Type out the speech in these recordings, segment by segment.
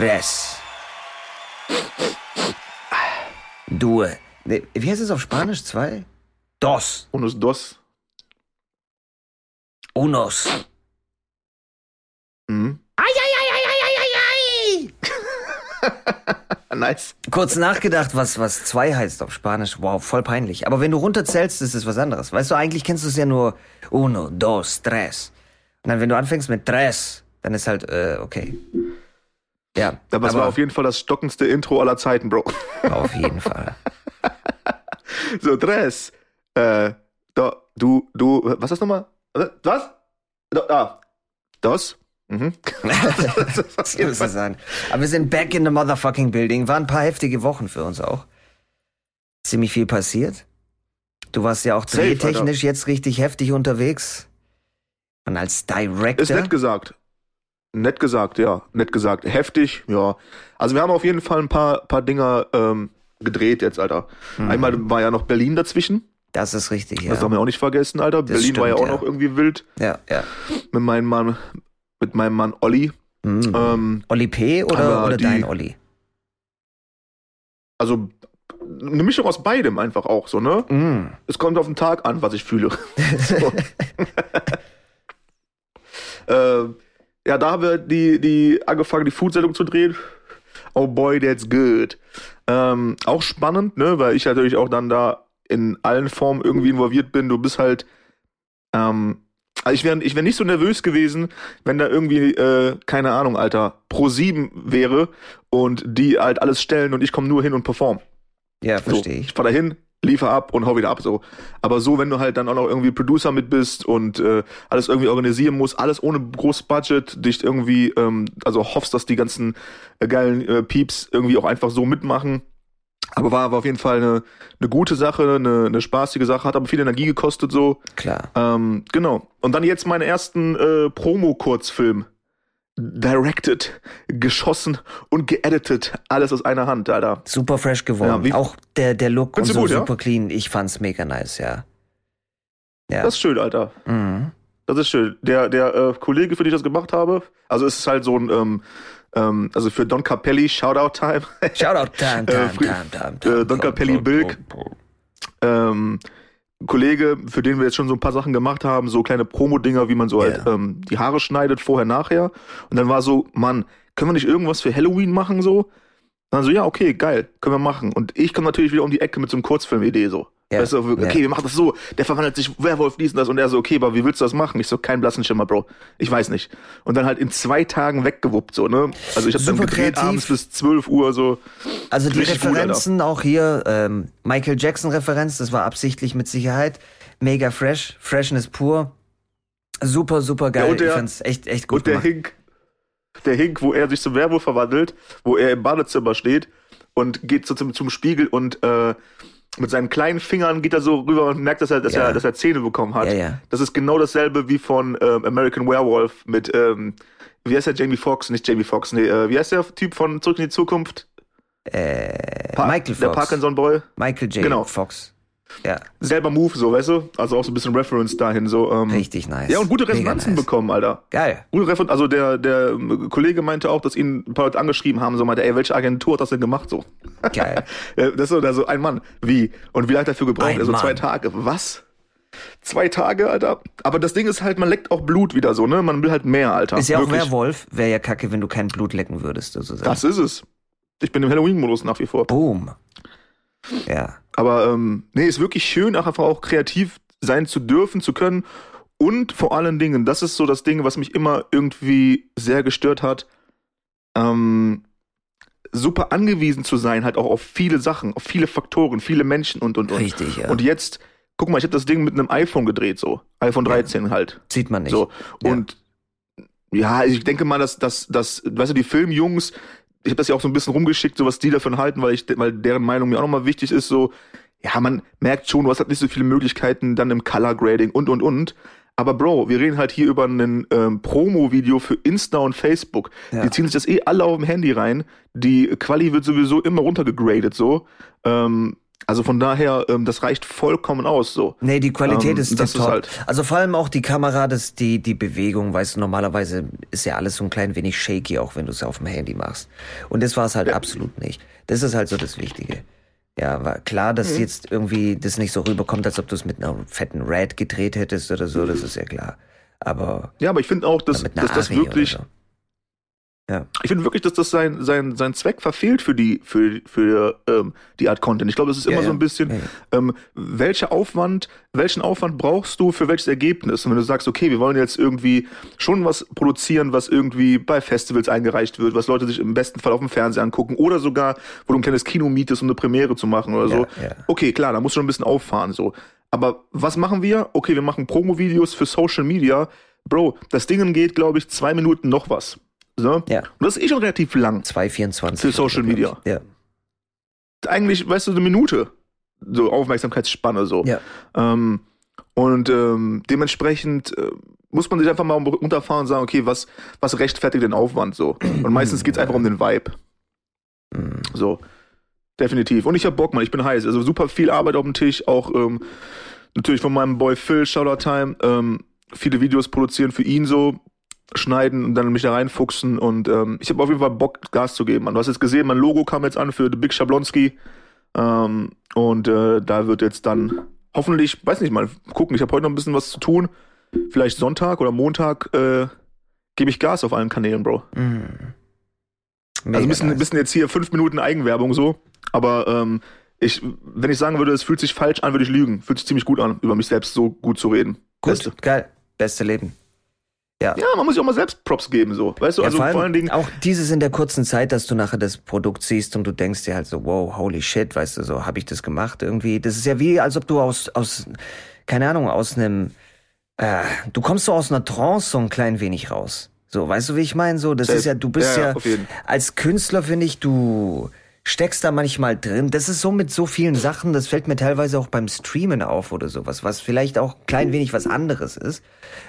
tres. Due. Nee, Wie heißt es auf Spanisch? Zwei? Dos. Unos dos. Unos. Mhm. nice. Kurz nachgedacht, was, was zwei heißt auf Spanisch. Wow, voll peinlich. Aber wenn du runterzählst, ist es was anderes. Weißt du, eigentlich kennst du es ja nur uno, dos, tres. Und dann, wenn du anfängst mit tres, dann ist halt, äh, okay. Ja. Aber es war auf jeden Fall das stockendste Intro aller Zeiten, Bro. auf jeden Fall. So, tres. Äh, da, du, du, was ist das nochmal? Was? Da, ah. Das? Mhm. das muss sein. Aber wir sind back in the motherfucking building. Waren ein paar heftige Wochen für uns auch. Ziemlich viel passiert. Du warst ja auch drehtechnisch jetzt richtig heftig unterwegs. Und als Director. Ist nett gesagt. Nett gesagt, ja. Nett gesagt. Heftig, ja. Also wir haben auf jeden Fall ein paar, paar Dinger ähm, gedreht jetzt, Alter. Mhm. Einmal war ja noch Berlin dazwischen. Das ist richtig, ja. Das haben wir auch nicht vergessen, Alter. Das Berlin war ja auch stimmt, ja. noch irgendwie wild. ja, ja. Mit meinem Mann, mit meinem Mann Olli. Mhm. Ähm, Olli P. oder, oder die- dein Olli? also eine Mischung aus beidem einfach auch so, ne? Mhm. Es kommt auf den Tag an, was ich fühle. äh, ja, da haben wir die, die angefangen, die Food-Sendung zu drehen. Oh boy, that's good. Ähm, auch spannend, ne, weil ich natürlich auch dann da in allen Formen irgendwie involviert bin. Du bist halt, ähm, also ich wäre ich wär nicht so nervös gewesen, wenn da irgendwie, äh, keine Ahnung, Alter, Pro 7 wäre und die halt alles stellen und ich komme nur hin und perform. Ja, So, verstehe ich. ich fahr da hin, liefer ab und hau wieder ab so. Aber so, wenn du halt dann auch noch irgendwie Producer mit bist und äh, alles irgendwie organisieren musst, alles ohne großes Budget, dich irgendwie, ähm, also hoffst, dass die ganzen äh, geilen äh, Peeps irgendwie auch einfach so mitmachen. Aber war, war auf jeden Fall eine, eine gute Sache, eine, eine spaßige Sache, hat aber viel Energie gekostet so. Klar. Ähm, genau. Und dann jetzt meinen ersten äh, Promo-Kurzfilm. Directed, geschossen und geeditet. Alles aus einer Hand, Alter. Super fresh geworden. Ja, auch der, der Look und so gut, ja? super clean. Ich fand's mega nice, ja. Ja. Das ist schön, Alter. mhm. Das ist schön. Der, der äh, Kollege, für den ich das gemacht habe, also es ist halt so ein, ähm, ähm, also für Don Capelli, Shoutout Time. Shoutout, time, Äh, time, Fri- time, time, time. äh, Don Capelli Bilk. ähm, Kollege, für den wir jetzt schon so ein paar Sachen gemacht haben, so kleine Promo-Dinger, wie man so Ja. halt ähm, die Haare schneidet, vorher, nachher. Und dann war so, Mann, können wir nicht irgendwas für Halloween machen so? Dann so, ja, okay, geil, können wir machen. Und ich komme natürlich wieder um die Ecke mit so einem Kurzfilm-Idee so. Ja. Weißt du, okay, Ja. wir machen das so, der verwandelt sich Werwolf, dies und das. Und er so, okay, aber wie willst du das machen? Ich so, kein blassen Schimmer, Bro. Ich weiß nicht. Und dann halt in zwei Tagen weggewuppt, so, ne? Also ich habe dann gedreht kreativ. abends bis 12 Uhr, so. Also die Richtig gut, Referenzen auch hier, ähm, Michael Jackson-Referenz, das war absichtlich mit Sicherheit. Mega fresh, Freshness pur. Super, super geil. Ja, der- ich fand's echt, echt gut Und der gemacht. Hink, der Hink, wo er sich zum Werwolf verwandelt, wo er im Badezimmer steht und geht so zum, zum Spiegel und äh, mit seinen kleinen Fingern geht er so rüber und merkt, dass er, dass Ja. er, dass er Zähne bekommen hat. Ja, ja. Das ist genau dasselbe wie von ähm, American Werewolf mit, ähm, wie heißt der Jamie Foxx? Nicht Jamie Foxx, nee, äh, wie heißt der Typ von Zurück in die Zukunft? Äh, Michael Der Fox. Parkinson-Boy. Michael J. Genau. Fox. Ja, Selber Move, so, weißt du? Also auch so ein bisschen Reference dahin, so. Ähm, richtig nice. Ja, und gute Resonanzen nice. bekommen, Alter. Geil. Gute Referenz, also der, der ähm, Kollege meinte auch, dass ihn ein paar Leute angeschrieben haben, so meinte, ey, welche Agentur hat das denn gemacht, so? Geil. Das ist so, da so ein Mann. Wie? Und wie lange hat er dafür gebraucht? Ein Also zwei Mann. Tage. Was? Zwei Tage, Alter? Aber das Ding ist halt, man leckt auch Blut wieder so, ne? Man will halt mehr, Alter. Ist ja auch Wirklich. Werwolf. Wäre ja kacke, wenn du kein Blut lecken würdest, sozusagen. Das ist es. Ich bin im Halloween-Modus nach wie vor. Boom. Ja. Aber ähm, nee, ist wirklich schön, auch einfach auch kreativ sein zu dürfen, zu können. Und vor allen Dingen, das ist so das Ding, was mich immer irgendwie sehr gestört hat, ähm, super angewiesen zu sein, halt auch auf viele Sachen, auf viele Faktoren, viele Menschen und und und. Richtig, ja. Und jetzt, guck mal, ich habe das Ding mit einem iPhone gedreht, so. iPhone 13 halt. Sieht man nicht. So. Ja. Und ja, ich denke mal, dass, dass, dass, weißt du, die Filmjungs, ich habe das ja auch so ein bisschen rumgeschickt, so was die davon halten, weil ich, weil deren Meinung mir auch nochmal wichtig ist, so, ja, man merkt schon, du hast halt nicht so viele Möglichkeiten dann im Color Grading und und und. Aber Bro, wir reden halt hier über ein ähm, Promo-Video für Insta und Facebook. Ja. Die ziehen sich das eh alle auf dem Handy rein. Die Quali wird sowieso immer runtergegradet so. Ähm, Also von daher, ähm, das reicht vollkommen aus so. Nee, die Qualität Ähm, ist das top. ist halt- Also vor allem auch die Kamera, das, die, die Bewegung, weißt du, normalerweise ist ja alles so ein klein wenig shaky, auch wenn du es auf dem Handy machst. Und das war es halt absolut nicht. Das ist halt so das Wichtige. Ja, war klar, dass Mhm. jetzt irgendwie das nicht so rüberkommt, als ob du es mit einer fetten Red gedreht hättest oder so, das ist ja klar. Aber Ja, aber ich finde auch, dass, dass das wirklich, so. Ja. ich finde wirklich, dass das sein, sein, sein Zweck verfehlt für die, für, für ähm, die Art Content. Ich glaube, das ist Ja, immer so ja. ein bisschen, Ja, ja. ähm, welcher Aufwand, welchen Aufwand brauchst du für welches Ergebnis? Und wenn du sagst, okay, wir wollen jetzt irgendwie schon was produzieren, was irgendwie bei Festivals eingereicht wird, was Leute sich im besten Fall auf dem Fernseher angucken oder sogar, wo du ein kleines Kino mietest, um eine Premiere zu machen oder so. Ja, ja. Okay, klar, da musst du schon ein bisschen auffahren, so. Aber was machen wir? Okay, wir machen Promo-Videos für Social Media. Bro, das Ding geht, glaube ich, zwei Minuten noch was. So? Ja. Und das ist eh schon relativ lang. 2,24. Für Social. Media. Ja. Eigentlich, weißt du, eine Minute. So Aufmerksamkeitsspanne so. Ja. Ähm, und ähm, dementsprechend äh, muss man sich einfach mal runterfahren und sagen, okay, was, was rechtfertigt den Aufwand so? Und meistens geht's einfach um den Vibe. Mhm. So. Definitiv. Und ich hab Bock, man. Ich bin heiß. Also super viel Arbeit auf dem Tisch. Auch ähm, natürlich von meinem Boy Phil, Shoutout Time. Ähm, viele Videos produzieren für ihn so. Schneiden und dann mich da reinfuchsen. Und ähm, ich habe auf jeden Fall Bock, Gas zu geben. Man. Du hast jetzt gesehen, mein Logo kam jetzt an für The Big Schablonski. Ähm, und äh, da wird jetzt dann hoffentlich, weiß nicht mal, gucken. Ich habe heute noch ein bisschen was zu tun. Vielleicht Sonntag oder Montag äh, gebe ich Gas auf allen Kanälen, Bro. Mhm. Also ein bisschen, nice. bisschen jetzt hier fünf Minuten Eigenwerbung so. Aber ähm, ich, wenn ich sagen würde, es fühlt sich falsch an, würde ich lügen. Fühlt sich ziemlich gut an, über mich selbst so gut zu reden. Gut, Beste. geil. Beste Leben. Ja, man muss sich auch mal selbst Props geben, so. Weißt du, Ja, also vor, allem vor allen Dingen. auch dieses in der kurzen Zeit, dass du nachher das Produkt siehst und du denkst dir halt so, wow, holy shit, weißt du, so habe ich das gemacht irgendwie. Das ist ja wie, als ob du aus, aus keine Ahnung, aus einem, äh, du kommst so aus einer Trance so ein klein wenig raus. So, weißt du, wie ich meine? So, das Safe. ist ja, du bist Ja, ja, ja, als Künstler finde ich, du steckst da manchmal drin. Das ist so mit so vielen Sachen, das fällt mir teilweise auch beim Streamen auf oder sowas, was vielleicht auch klein wenig was anderes ist.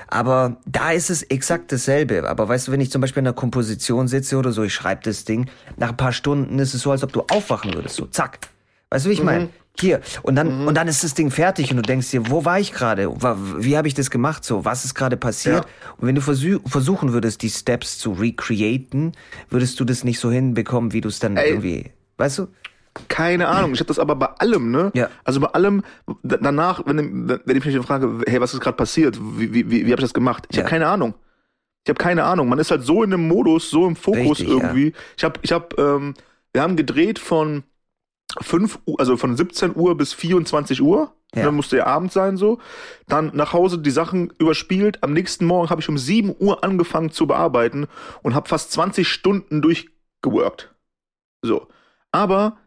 Aber da ist es exakt dasselbe. Aber weißt du, wenn ich zum Beispiel in einer Komposition sitze oder so, ich schreibe das Ding, nach ein paar Stunden ist es so, als ob du aufwachen würdest, so zack. Weißt du, wie ich meine? Hier. Und dann, und dann ist das Ding fertig und du denkst dir, wo war ich gerade? Wie habe ich das gemacht? So, was ist gerade passiert? Und wenn du versuch, versuchen würdest, die Steps zu recreaten, würdest du das nicht so hinbekommen, wie du es dann Ey. irgendwie, weißt du? Keine Ahnung. Ich habe das aber bei allem, ne? Ja. Also bei allem, danach, wenn, wenn ich mich frage, hey, was ist gerade passiert? Wie, wie, wie, wie habe ich das gemacht? Ich Ja. habe keine Ahnung. Ich habe keine Ahnung. Man ist halt so in dem Modus, so im Fokus Richtig, irgendwie. Ich habe, ich habe, ähm, wir haben gedreht von 5 Uhr, also von 17 Uhr bis 24 Uhr. Ja. Dann musste ja Abend sein so. Dann nach Hause die Sachen überspielt. Am nächsten Morgen habe ich um 7 Uhr angefangen zu bearbeiten und habe fast 20 Stunden durchgeworkt. So. Aber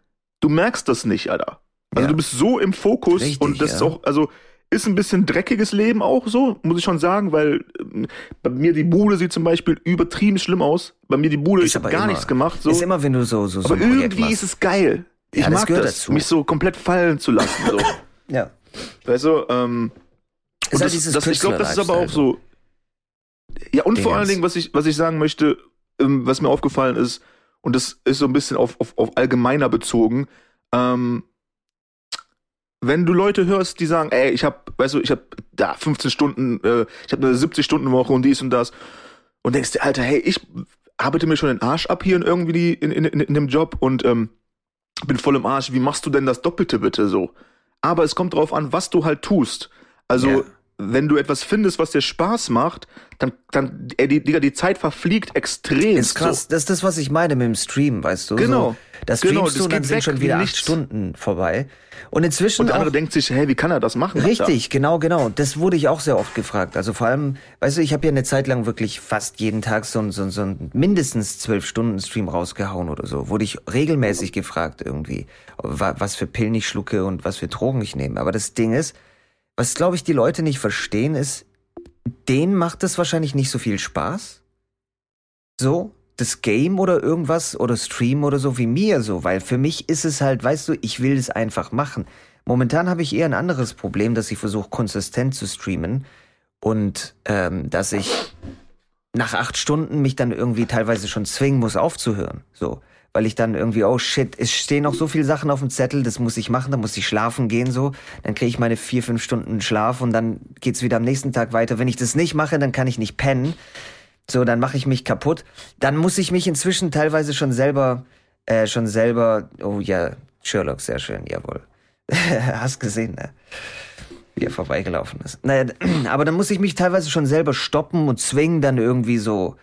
du merkst das nicht, Alter. Also Ja. du bist so im Fokus Richtig, und das ist ja. auch, also ist ein bisschen dreckiges Leben auch so, muss ich schon sagen, weil ähm, bei mir die Bude sieht zum Beispiel übertrieben schlimm aus. Bei mir die Bude, Ist ich habe gar immer- nichts gemacht. So. Ist immer, wenn du so, so, so Aber irgendwie machst. ist es geil. Ich Ja, das mag das, dazu. mich so komplett fallen zu lassen. So. Ja. weißt du, ähm, Ist und halt das, das, ich glaube, das ist aber auch so. Ja, und vor Dingens. allen Dingen, was ich, was ich sagen möchte, ähm, was mir aufgefallen ist, und das ist so ein bisschen auf, auf, auf allgemeiner bezogen, ähm, wenn du Leute hörst, die sagen, ey, ich habe, weißt du, ich habe da 15 Stunden, äh, ich habe eine 70 Stunden Woche und dies und das, und denkst dir, Alter, hey, ich arbeite mir schon den Arsch ab hier in irgendwie die, in, in, in, in dem Job und ähm, bin voll im Arsch. Wie machst du denn das Doppelte bitte so? Aber es kommt drauf an, was du halt tust. Also Ja. Wenn du etwas findest, was dir Spaß macht, dann, dann, ey, die, Digga, die Zeit verfliegt extrem. Ist krass, das ist das, was ich meine mit dem Stream, weißt du? Genau. So, da Genau, streamst das du und dann sind schon wie wieder acht nichts. Stunden vorbei. Und inzwischen Und der auch, andere denkt sich, hey, wie kann er das machen? Alter? Richtig, genau, genau. Das wurde ich auch sehr oft gefragt. Also vor allem, weißt du, ich habe ja eine Zeit lang wirklich fast jeden Tag so, ein- so, so ein mindestens zwölf Stunden Stream rausgehauen oder so. Wurde ich regelmäßig gefragt irgendwie, wa- was für Pillen ich schlucke und was für Drogen ich nehme. Aber das Ding ist, was glaube ich die Leute nicht verstehen, ist, denen macht das wahrscheinlich nicht so viel Spaß. So, das Game oder irgendwas oder Stream oder so wie mir so, weil für mich ist es halt, weißt du, ich will es einfach machen. Momentan habe ich eher ein anderes Problem, dass ich versuche konsistent zu streamen und ähm, dass ich nach acht Stunden mich dann irgendwie teilweise schon zwingen muss aufzuhören. So, weil ich dann irgendwie, oh shit, es stehen noch so viele Sachen auf dem Zettel, das muss ich machen, dann muss ich schlafen gehen so. Dann kriege ich meine vier, fünf Stunden Schlaf und dann geht's wieder am nächsten Tag weiter. Wenn ich das nicht mache, dann kann ich nicht pennen. So, dann mache ich mich kaputt. Dann muss ich mich inzwischen teilweise schon selber, äh, schon selber, oh ja, Sherlock, sehr schön, jawohl. Hast gesehen, ne? Wie er vorbeigelaufen ist. Naja, aber dann muss ich mich teilweise schon selber stoppen und zwingen, dann irgendwie so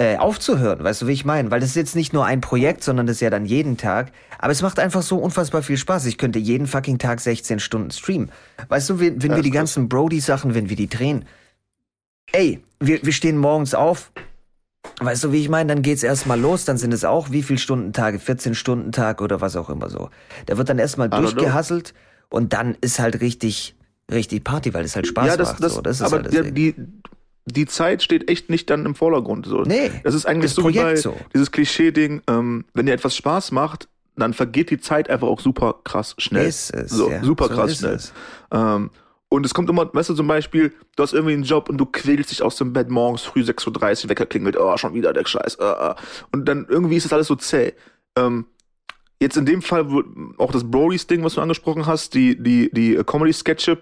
äh, aufzuhören, weißt du, wie ich meine? Weil das ist jetzt nicht nur ein Projekt, sondern das ist ja dann jeden Tag. Aber es macht einfach so unfassbar viel Spaß. Ich könnte jeden fucking Tag 16 Stunden streamen. Weißt du, wenn, wenn wir die ganzen Brody-Sachen, wenn wir die drehen, ey, wir, wir stehen morgens auf, Weißt du, wie ich meine? Dann geht's erstmal los, dann sind es auch wie viel Stundentage, 14 Stunden Tag oder was auch immer so. Da wird dann erstmal durchgehasselt und dann ist halt richtig, richtig Party, weil es halt Spaß ja, das, macht. Das, so. das ist aber halt Ding. die, die Zeit steht echt nicht dann im Vordergrund. So. Nee, das ist eigentlich das so wie Projekt bei so. dieses Klischee-Ding, ähm, wenn dir etwas Spaß macht, dann vergeht die Zeit einfach auch super krass schnell. Ist es, so, ja. super So krass schnell. es. Ähm, und es kommt immer, weißt du, zum Beispiel, du hast irgendwie einen Job und du quälst dich aus dem Bett morgens früh 6.30 Uhr, Wecker klingelt, oh, schon wieder der Scheiß. Äh, äh. Und dann irgendwie ist das alles so zäh. Ähm, jetzt in dem Fall, wo, auch das Brodies-Ding, was du angesprochen hast, die, die, die äh, Comedy-Sketche,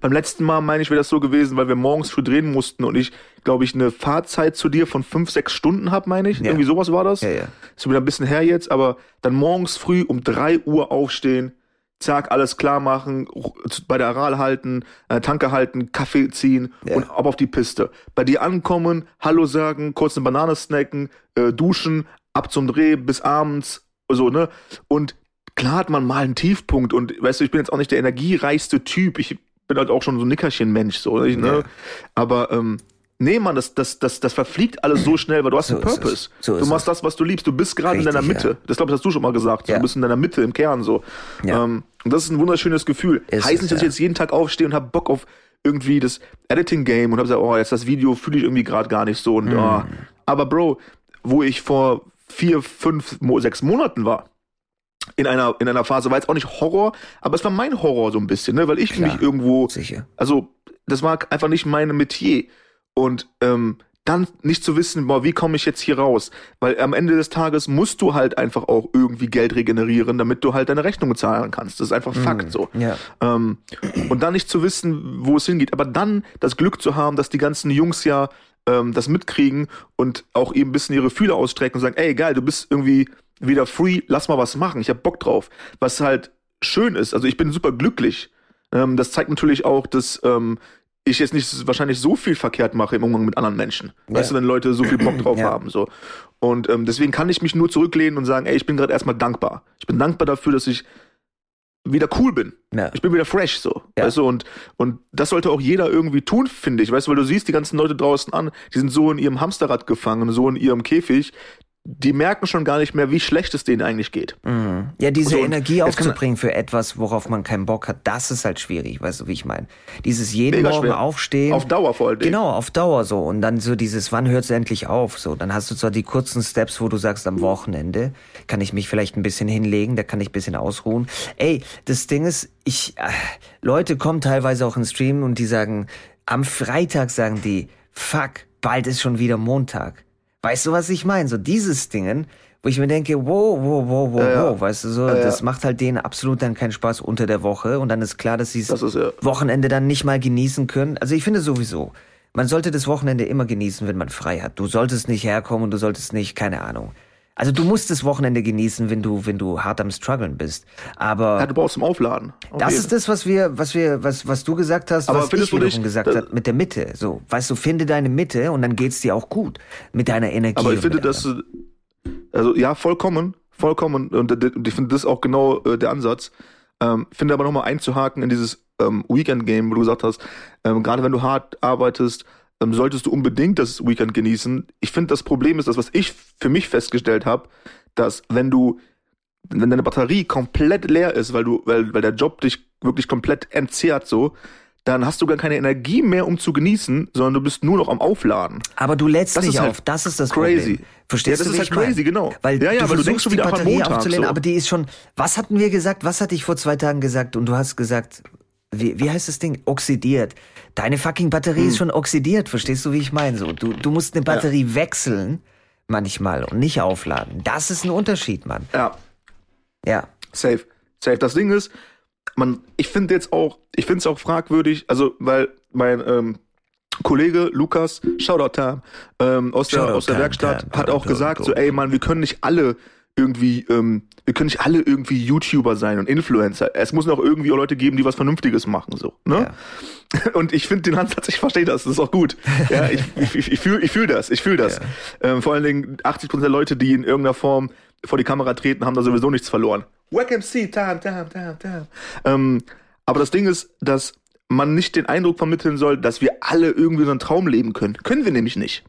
beim letzten Mal, meine ich, wäre das so gewesen, weil wir morgens früh drehen mussten und ich, glaube ich, eine Fahrzeit zu dir von fünf, sechs Stunden habe, meine ich. Ja. Irgendwie sowas war das. Ja, ja. Ist wieder ein bisschen her jetzt, aber dann morgens früh um drei Uhr aufstehen, zack, alles klar machen, bei der Aral halten, äh, Tanke halten, Kaffee ziehen Ja. und ab auf die Piste. Bei dir ankommen, Hallo sagen, kurz eine Banane snacken, äh, duschen, ab zum Dreh bis abends, so, ne? Und klar hat man mal einen Tiefpunkt und weißt du, ich bin jetzt auch nicht der energiereichste Typ. Ich bin halt auch schon so ein Nickerchen-Mensch, so, ich, ne? Ja. Aber ähm, nee, Mann, das, das, das, das verfliegt alles so schnell, weil du hast So einen es. Purpose. So du machst das, was du liebst. Du bist gerade in deiner Mitte. ja. Das glaube ich, hast du schon mal gesagt. Ja. Du bist in deiner Mitte im Kern so. Ja. Ähm, und das ist ein wunderschönes Gefühl. Ist heißt es, nicht, dass ich jetzt jeden Tag aufstehe und habe Bock auf irgendwie das Editing-Game und habe gesagt, oh, jetzt das Video fühle ich irgendwie gerade gar nicht so. Und, Mhm. oh. Aber Bro, wo ich vor vier, fünf, sechs Monaten war, in einer, in einer Phase war jetzt auch nicht Horror, aber es war mein Horror so ein bisschen, ne? weil ich Klar. mich irgendwo Sicher. also das war einfach nicht meine Metier. Und ähm, dann nicht zu wissen, boah, wie komme ich jetzt hier raus? Weil am Ende des Tages musst du halt einfach auch irgendwie Geld regenerieren, damit du halt deine Rechnung zahlen kannst. Das ist einfach Fakt so. Ja. Ähm, und dann nicht zu wissen, wo es hingeht, aber dann das Glück zu haben, dass die ganzen Jungs ja ähm, das mitkriegen und auch eben ein bisschen ihre Fühler ausstrecken und sagen, ey, geil, du bist irgendwie wieder free, lass mal was machen, ich hab Bock drauf. Was halt schön ist, also ich bin super glücklich. Ähm, das zeigt natürlich auch, dass ähm, ich jetzt nicht wahrscheinlich so viel verkehrt mache im Umgang mit anderen Menschen. Weißt du, wenn Leute so viel Bock drauf Ja. haben, so. Und ähm, deswegen kann ich mich nur zurücklehnen und sagen, ey, ich bin gerade erstmal dankbar. Ich bin dankbar dafür, dass ich wieder cool bin. Ja. Ich bin wieder fresh so. Ja. Weißt du, und, und das sollte auch jeder irgendwie tun, finde ich. Weißt du, weil du siehst die ganzen Leute draußen an, die sind so in ihrem Hamsterrad gefangen, so in ihrem Käfig. Die merken schon gar nicht mehr, wie schlecht es denen eigentlich geht. Mhm. Ja, diese So, Energie aufzubringen für etwas, worauf man keinen Bock hat, das ist halt schwierig, weißt du, wie ich meine. Dieses jeden Morgen schwer. aufstehen. Auf Dauer vor Dingen. Genau, auf Dauer so. Und dann so dieses, wann hört's endlich auf? So, dann hast du zwar die kurzen Steps, wo du sagst, am Wochenende kann ich mich vielleicht ein bisschen hinlegen, da kann ich ein bisschen ausruhen. Ey, das Ding ist, ich, äh, Leute kommen teilweise auch ins Stream und die sagen, am Freitag sagen die, fuck, bald ist schon wieder Montag. Weißt du, was ich meine? So dieses Dingen, wo ich mir denke, wow, wow, wow, wow, Ja, wow, weißt du, so, Ja, ja. das macht halt denen absolut dann keinen Spaß unter der Woche und dann ist klar, dass sie Das. Wochenende dann nicht mal genießen können. Also ich finde sowieso, man sollte das Wochenende immer genießen, wenn man frei hat. Du solltest nicht herkommen und du solltest nicht, keine Ahnung. Also du musst das Wochenende genießen, wenn du, wenn du hart am struggeln bist. Aber Ja, du brauchst zum Aufladen. Auf das jeden. ist das, was wir, was wir, was, was du gesagt hast, Aber was findest ich du wiederum nicht, gesagt dass- habe, mit der Mitte. So, weißt du, finde deine Mitte und dann geht's dir auch gut mit deiner Energie. Aber ich finde, dass, allem. also ja, vollkommen, vollkommen. Und, und ich finde, das ist auch genau äh, der Ansatz. Ähm, finde aber nochmal einzuhaken in dieses ähm, Weekend-Game, wo du gesagt hast, ähm, gerade wenn du hart arbeitest, ähm, solltest du unbedingt das Weekend genießen. Ich finde, das Problem ist, das, was ich für mich festgestellt habe, dass wenn du, wenn deine Batterie komplett leer ist, weil du, weil, weil der Job dich wirklich komplett entzehrt so, dann hast du gar keine Energie mehr, um zu genießen, sondern du bist nur noch am Aufladen. Aber du lädst Das nicht ist halt auf, das ist das crazy. Problem. Verstehst Ja, das du, ist wie halt crazy, genau. Weil Ja, ja, du weil du denkst schon die wieder, am Batterie Montag, aufzulehnen, so. aber die ist schon, was hatten wir gesagt, was hatte ich vor zwei Tagen gesagt und du hast gesagt, wie, wie heißt das Ding? Oxidiert. Deine fucking Batterie Hm. ist schon oxidiert, verstehst du, wie ich meine? So, du, du musst eine Batterie wechseln, manchmal und nicht aufladen. Das ist ein Unterschied, Mann. Ja, Ja. safe. Safe. Das Ding ist, man, ich finde jetzt auch, ich finde es auch fragwürdig, also, weil mein ähm, Kollege Lukas, Shoutout Tam, ähm, aus der, Shoutout aus der Werkstatt, Tam, hat Tam, auch Tam, gesagt, so, ey, Mann, wir können nicht alle irgendwie, ähm, wir können nicht alle irgendwie YouTuber sein und Influencer. Es muss noch irgendwie auch Leute geben, die was Vernünftiges machen, so, ne? Und ich finde den Ansatz, ich verstehe das, das ist auch gut. Ja, ich, ich, ich, fühle ich fühl das, ich fühle das. Ähm, vor allen Dingen 80% der Leute, die in irgendeiner Form vor die Kamera treten, haben da sowieso nichts verloren. Wack MC, time, time, time, time. Ähm, aber das Ding ist, dass man nicht den Eindruck vermitteln soll, dass wir alle irgendwie so einen Traum leben können. Können wir nämlich nicht.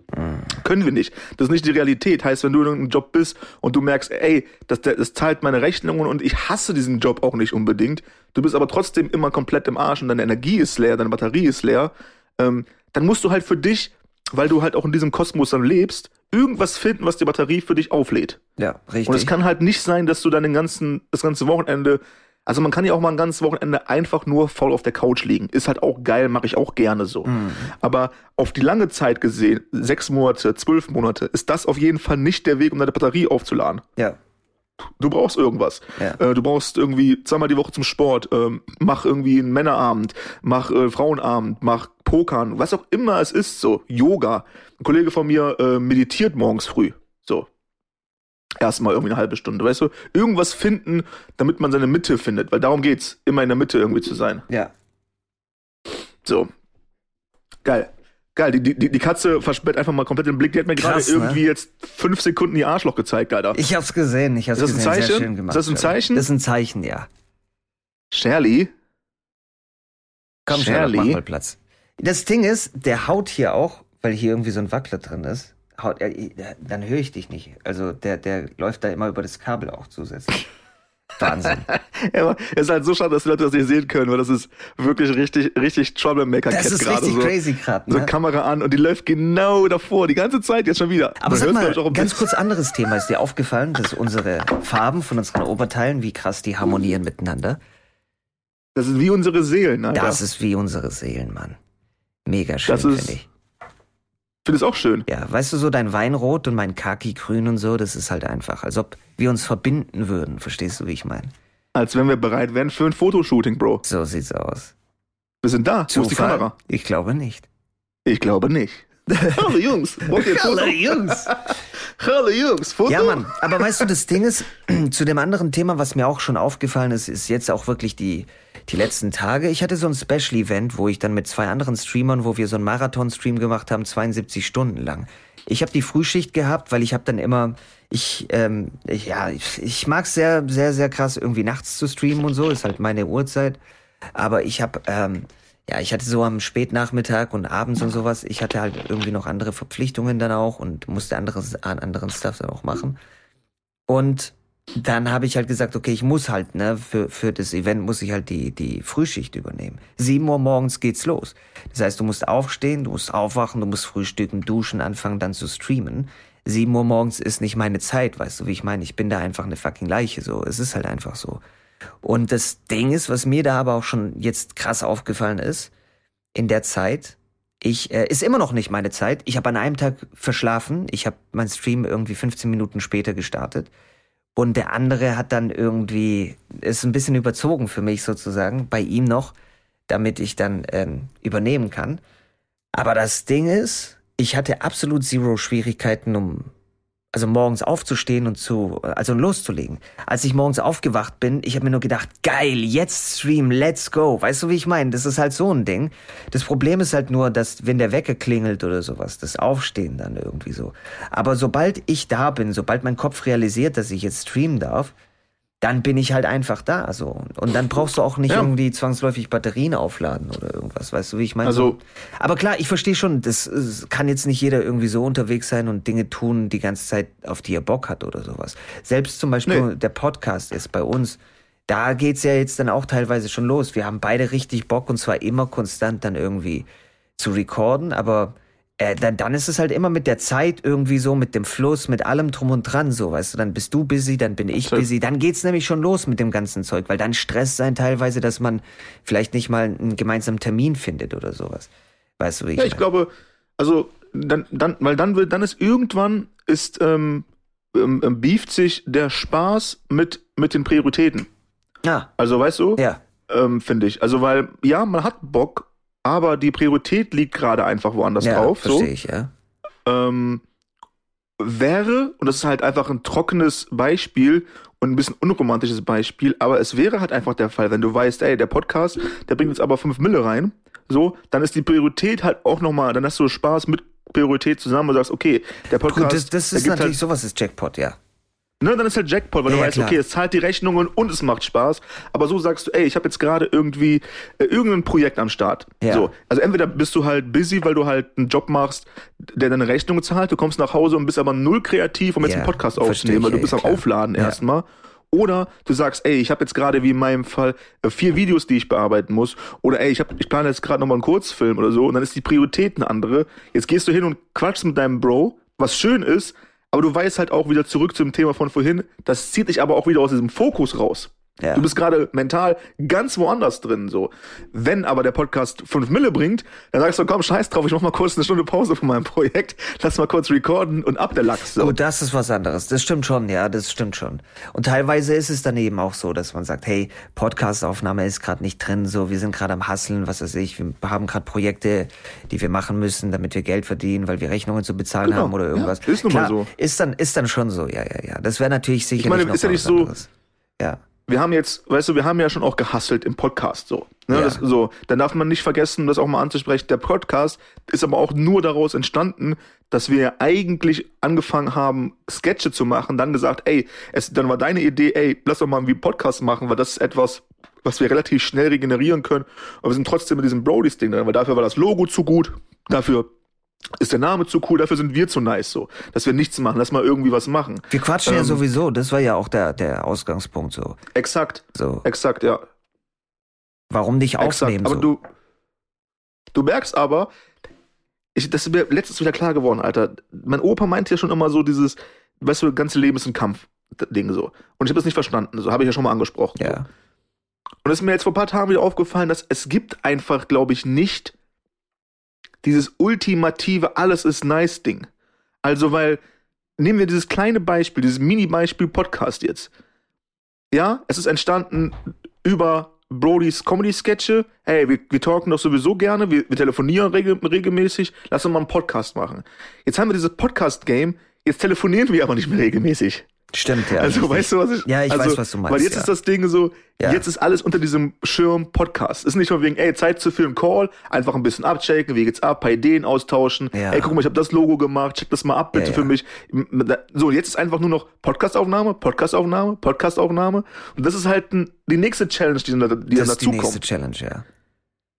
Können wir nicht. Das ist nicht die Realität. Heißt, wenn du in irgendeinem Job bist und du merkst, ey, das, das zahlt meine Rechnungen und ich hasse diesen Job auch nicht unbedingt, du bist aber trotzdem immer komplett im Arsch und deine Energie ist leer, deine Batterie ist leer, ähm, dann musst du halt für dich, weil du halt auch in diesem Kosmos dann lebst, irgendwas finden, was die Batterie für dich auflädt. Ja, richtig. Und es kann halt nicht sein, dass du dann den ganzen, das ganze Wochenende, also man kann ja auch mal ein ganzes Wochenende einfach nur faul auf der Couch liegen. Ist halt auch geil, mache ich auch gerne so. Mhm. Aber auf die lange Zeit gesehen, sechs Monate, zwölf Monate, ist das auf jeden Fall nicht der Weg, um deine Batterie aufzuladen. ja. Du brauchst irgendwas. Ja. Äh, du brauchst irgendwie zweimal die Woche zum Sport, ähm, mach irgendwie einen Männerabend, mach äh, Frauenabend, mach Pokern, was auch immer es ist, so Yoga. Ein Kollege von mir äh, meditiert morgens früh, so erstmal irgendwie eine halbe Stunde, weißt du? Irgendwas finden, damit man seine Mitte findet, weil darum geht's, immer in der Mitte irgendwie zu sein. Ja. So. Geil. Geil, die, die, die Katze versperrt einfach mal komplett den Blick. Die hat mir gerade Krass, ne? irgendwie jetzt fünf Sekunden ihr Arschloch gezeigt, Alter. Ich hab's gesehen, ich hab's Ist das ein gesehen. Sehr Zeichen? schön gemacht. Ist das ein Zeichen? Das ist ein Zeichen, ja. Shirley? Komm, Shirley? Mach mal Platz. Das Ding ist, der haut hier auch, weil hier irgendwie so ein Wackler drin ist, haut er, dann höre ich dich nicht. Also der, der läuft da immer über das Kabel auch zusätzlich. Wahnsinn. Ja, es ist halt so schade, dass die Leute das nicht sehen können, weil das ist wirklich richtig, richtig Troublemaker-Cat Das ist richtig so. crazy gerade. So Ne? Kamera an und die läuft genau davor, die ganze Zeit jetzt schon wieder. Aber sag mal, ein ganz kurz anderes Thema. Ist dir aufgefallen, dass unsere Farben von unseren Oberteilen, wie krass die harmonieren miteinander? Das ist wie unsere Seelen, Alter. Das ist wie unsere Seelen, Mann. Mega schön, finde ich. Finde es auch schön. Ja, weißt du, so dein Weinrot und mein Khaki-Grün und so, das ist halt einfach, als ob wir uns verbinden würden. Verstehst du, wie ich meine? Als wenn wir bereit wären für ein Fotoshooting, Bro. So sieht's aus. Wir sind da. Wo ist die Zufall? Kamera? Ich glaube nicht. Ich glaube nicht. Hallo Jungs. Wollt ihr ein Foto? Jungs! Hallo Jungs. Foto? Ja, Mann. Aber weißt du, das Ding ist, zu dem anderen Thema, was mir auch schon aufgefallen ist, ist jetzt auch wirklich die, die letzten Tage. Ich hatte so ein Special-Event, wo ich dann mit zwei anderen Streamern, wo wir so einen Marathon-Stream gemacht haben, 72 Stunden lang. Ich habe die Frühschicht gehabt, weil ich habe dann immer, ich, ähm, ich, ja, ich, ich mag sehr, sehr, sehr krass irgendwie nachts zu streamen und so, ist halt meine Uhrzeit. Aber ich habe, ähm, ja, ich hatte so am Spätnachmittag und abends und sowas, ich hatte halt irgendwie noch andere Verpflichtungen dann auch und musste anderes, an anderen Stuff dann auch machen. Und dann habe ich halt gesagt, okay, ich muss halt, ne, für, für das Event muss ich halt die, die Frühschicht übernehmen. Sieben Uhr morgens geht's los. Das heißt, du musst aufstehen, du musst aufwachen, du musst frühstücken, duschen, anfangen, dann zu streamen. Sieben Uhr morgens ist nicht meine Zeit, weißt du, wie ich meine? Ich bin da einfach eine fucking Leiche, so. Es ist halt einfach so. Und das Ding ist, was mir da aber auch schon jetzt krass aufgefallen ist, in der Zeit, ich, äh, ist immer noch nicht meine Zeit. Ich habe an einem Tag verschlafen. Ich habe meinen Stream irgendwie 15 Minuten später gestartet. Und der andere hat dann irgendwie, ist ein bisschen überzogen für mich sozusagen, bei ihm noch, damit ich dann ähm, übernehmen kann. Aber das Ding ist, ich hatte absolut zero Schwierigkeiten, um also morgens aufzustehen und zu, also loszulegen. Als ich morgens aufgewacht bin, ich habe mir nur gedacht, geil, jetzt Stream, let's go. Weißt du, wie ich meine? Das ist halt so ein Ding. Das Problem ist halt nur, dass wenn der Wecker klingelt oder sowas, das Aufstehen dann irgendwie so. Aber sobald ich da bin, sobald mein Kopf realisiert, dass ich jetzt streamen darf, dann bin ich halt einfach da, so. Und dann brauchst du auch nicht Ja. irgendwie zwangsläufig Batterien aufladen oder irgendwas, weißt du, wie ich meine? Also- So. Aber klar, ich verstehe schon, das, kann jetzt nicht jeder irgendwie so unterwegs sein und Dinge tun die ganze Zeit, auf die er Bock hat oder sowas. Selbst zum Beispiel Nee. der Podcast ist bei uns, da geht's ja jetzt dann auch teilweise schon los. Wir haben beide richtig Bock und zwar immer konstant dann irgendwie zu recorden, aber äh, dann, dann ist es halt immer mit der Zeit irgendwie so, mit dem Fluss, mit allem drum und dran so, weißt du, dann bist du busy, dann bin ich busy, dann geht's nämlich schon los mit dem ganzen Zeug, weil dann Stress sein teilweise, dass man vielleicht nicht mal einen gemeinsamen Termin findet oder sowas. Weißt du, wie ich Ja, ich meine? glaube, also dann, dann, weil dann wird, dann ist irgendwann ist, ähm, ähm, ähm, beeft sich der Spaß mit, mit den Prioritäten. Ja. Also, weißt du? Ja. Ähm, Finde ich. Also, weil, ja, man hat Bock, aber die Priorität liegt gerade einfach woanders ja, drauf. So. Verstehe ich, ja. Ähm, wäre, und das ist halt einfach ein trockenes Beispiel und ein bisschen unromantisches Beispiel, aber es wäre halt einfach der Fall, wenn du weißt, ey, der Podcast, der bringt jetzt aber 5 Mille rein, so, dann ist die Priorität halt auch nochmal, dann hast du Spaß mit Priorität zusammen und sagst, okay, der Podcast. Gut, das, das ist gibt natürlich halt, sowas ist Jackpot, ja. Ne, dann ist halt Jackpot, weil Ja, du ja, weißt, klar. okay, es zahlt die Rechnungen und es macht Spaß. Aber so sagst du, ey, ich habe jetzt gerade irgendwie äh, irgendein Projekt am Start. Ja. So, also entweder bist du halt busy, weil du halt einen Job machst, der deine Rechnungen zahlt, du kommst nach Hause und bist aber null kreativ, um jetzt Ja, einen Podcast aufzunehmen, weil du bist am. Aufladen erstmal. Oder du sagst, ey, ich habe jetzt gerade wie in meinem Fall äh, vier Videos, die ich bearbeiten muss. Oder ey, ich, hab, ich plane jetzt gerade nochmal einen Kurzfilm oder so. Und dann ist die Priorität eine andere. Jetzt gehst du hin und quatschst mit deinem Bro, was schön ist. Aber du weißt halt auch wieder zurück zum Thema von vorhin. Das zieht dich aber auch wieder aus diesem Fokus raus. Ja. Du bist gerade mental ganz woanders drin, so. Wenn aber der Podcast 5 Mille bringt, dann sagst du, komm, scheiß drauf, ich mach mal kurz eine Stunde Pause von meinem Projekt, lass mal kurz recorden und ab der Lachs, so. Gut, das ist was anderes. Das stimmt schon, ja, das stimmt schon. Und teilweise ist es dann eben auch so, dass man sagt, hey, Podcast-Aufnahme ist gerade nicht drin, so, wir sind gerade am Hasseln, was weiß ich, wir haben gerade Projekte, die wir machen müssen, damit wir Geld verdienen, weil wir Rechnungen zu bezahlen Genau, haben oder irgendwas. ja, ist nun mal so. Ist dann, ist dann schon so, ja, ja, ja. Das wäre natürlich sicherlich meine, noch ist ja nicht so-. Ja. Wir haben jetzt, weißt du, wir haben ja schon auch gehustelt im Podcast so. Ne, Ja. das, so, dann darf man nicht vergessen, das auch mal anzusprechen. Der Podcast ist aber auch nur daraus entstanden, dass wir eigentlich angefangen haben, Sketche zu machen, dann gesagt, ey, es, dann war deine Idee, ey, lass doch mal einen Podcast machen, weil das ist etwas, was wir relativ schnell regenerieren können. Aber wir sind trotzdem mit diesem Brodies Ding drin, weil dafür war das Logo zu gut, dafür ist der Name zu cool, dafür sind wir zu nice so, dass wir nichts machen, lass mal irgendwie was machen. Wir quatschen ja Ähm, sowieso, das war ja auch der, der Ausgangspunkt so. Exakt, So, exakt, ja. warum nicht aufnehmen? Exakt. Aber so? du, du merkst aber, ich, das ist mir letztens wieder klar geworden, Alter. Mein Opa meinte ja schon immer so dieses, weißt du, das ganze Leben ist ein Kampf-Ding so. Und ich habe das nicht verstanden. So habe ich ja schon mal angesprochen. So. ja. Und es ist mir jetzt vor ein paar Tagen wieder aufgefallen, dass es gibt einfach, glaube ich, nicht dieses ultimative Alles ist nice Ding. Also, weil, nehmen wir dieses kleine Beispiel, dieses Mini-Beispiel Podcast jetzt. Ja, es ist entstanden über Brodys Comedy-Sketche. Hey, wir, wir talken doch sowieso gerne, wir, wir telefonieren regel, regelmäßig, lass uns mal einen Podcast machen. Jetzt haben wir dieses Podcast-Game, jetzt telefonieren wir aber nicht mehr regelmäßig. Stimmt, ja. Also, richtig. weißt du, was ich Ja, ich also, weiß, was du meinst, Weil jetzt ja. ist das Ding so, Ja. jetzt ist alles unter diesem Schirm Podcast. Ist nicht von wegen, ey, Zeit zu einen Call, einfach ein bisschen abchecken, wie geht's ab, paar Ideen austauschen. Ja. Ey, guck mal, ich habe das Logo gemacht, check das mal ab bitte für mich. So, jetzt ist einfach nur noch Podcastaufnahme, Podcastaufnahme, Podcastaufnahme. Und das ist halt ein, die nächste Challenge, die, dann- dann das ist die nächste kommt. Challenge, ja.